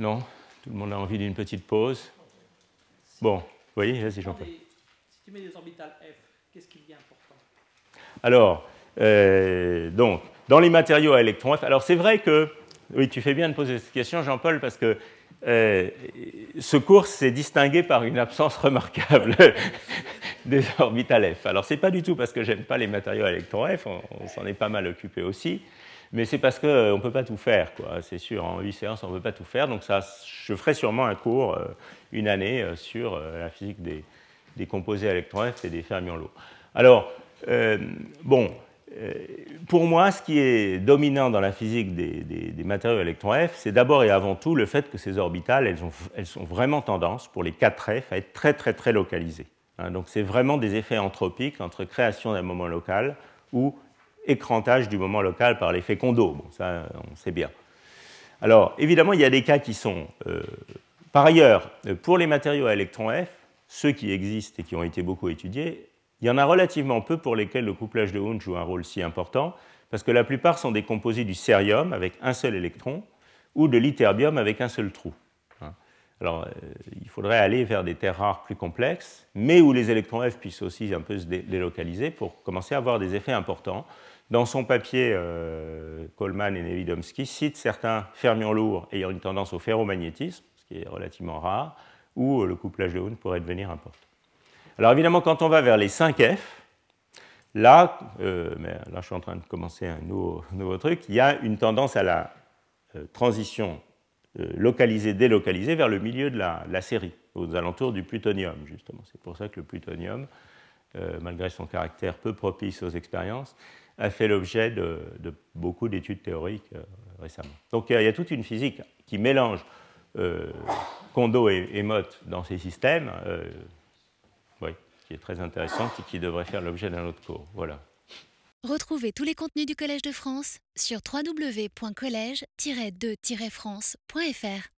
Non? Tout le monde a envie d'une petite pause Bon, oui, vas-y Jean-Paul. Si tu mets des orbitales F, qu'est-ce qui devient important? Alors, euh, donc, dans les matériaux à électrons F, alors c'est vrai que, oui, tu fais bien de poser cette question, Jean-Paul, parce que euh, ce cours s'est distingué par une absence remarquable des orbitales F. Alors, ce n'est pas du tout parce que j'aime pas les matériaux à électrons F, on, s'en est pas mal occupé aussi, mais c'est parce qu'on euh, ne peut pas tout faire, quoi. C'est sûr, en 8 séances, on ne peut pas tout faire, donc ça, je ferai sûrement un cours, une année, sur la physique des, des, composés F et des fermions lourds. Alors, bon, euh, pour moi, ce qui est dominant dans la physique des, matériaux électrons F, c'est d'abord et avant tout le fait que ces orbitales, elles ont, elles sont vraiment tendance, pour les 4 F, à être très très très localisées. Hein. donc c'est vraiment des effets anthropiques entre création d'un moment local ou écrantage du moment local par l'effet Kondo. Bon, ça, on sait bien. Alors, évidemment, il y a des cas qui sont... Euh, par ailleurs, pour les matériaux à électrons F, ceux qui existent et qui ont été beaucoup étudiés, il y en a relativement peu pour lesquels le couplage de Hund joue un rôle si important, parce que la plupart sont des composés du cérium avec un seul électron ou de l'iterbium avec un seul trou. Hein. Alors, euh, il faudrait aller vers des terres rares plus complexes, mais où les électrons F puissent aussi un peu se délocaliser pour commencer à avoir des effets importants. Dans son papier, euh, Coleman et Nevidomsky citent certains fermions lourds ayant une tendance au ferromagnétisme, ce qui est relativement rare, où le couplage de Hund pourrait devenir important. Alors évidemment, quand on va vers les 5F, là, euh, mais là je suis en train de commencer un nouveau, truc, il y a une tendance à la euh, transition euh, localisée-délocalisée vers le milieu de la, série, aux alentours du plutonium, justement. C'est pour ça que le plutonium, malgré son caractère peu propice aux expériences, a fait l'objet de, beaucoup d'études théoriques récemment. Donc il y, a toute une physique qui mélange Kondo et, et dans ces systèmes qui est très intéressante et qui devrait faire l'objet d'un autre cours. Voilà. Retrouvez tous les contenus du Collège de France sur www.colège-2-france.fr.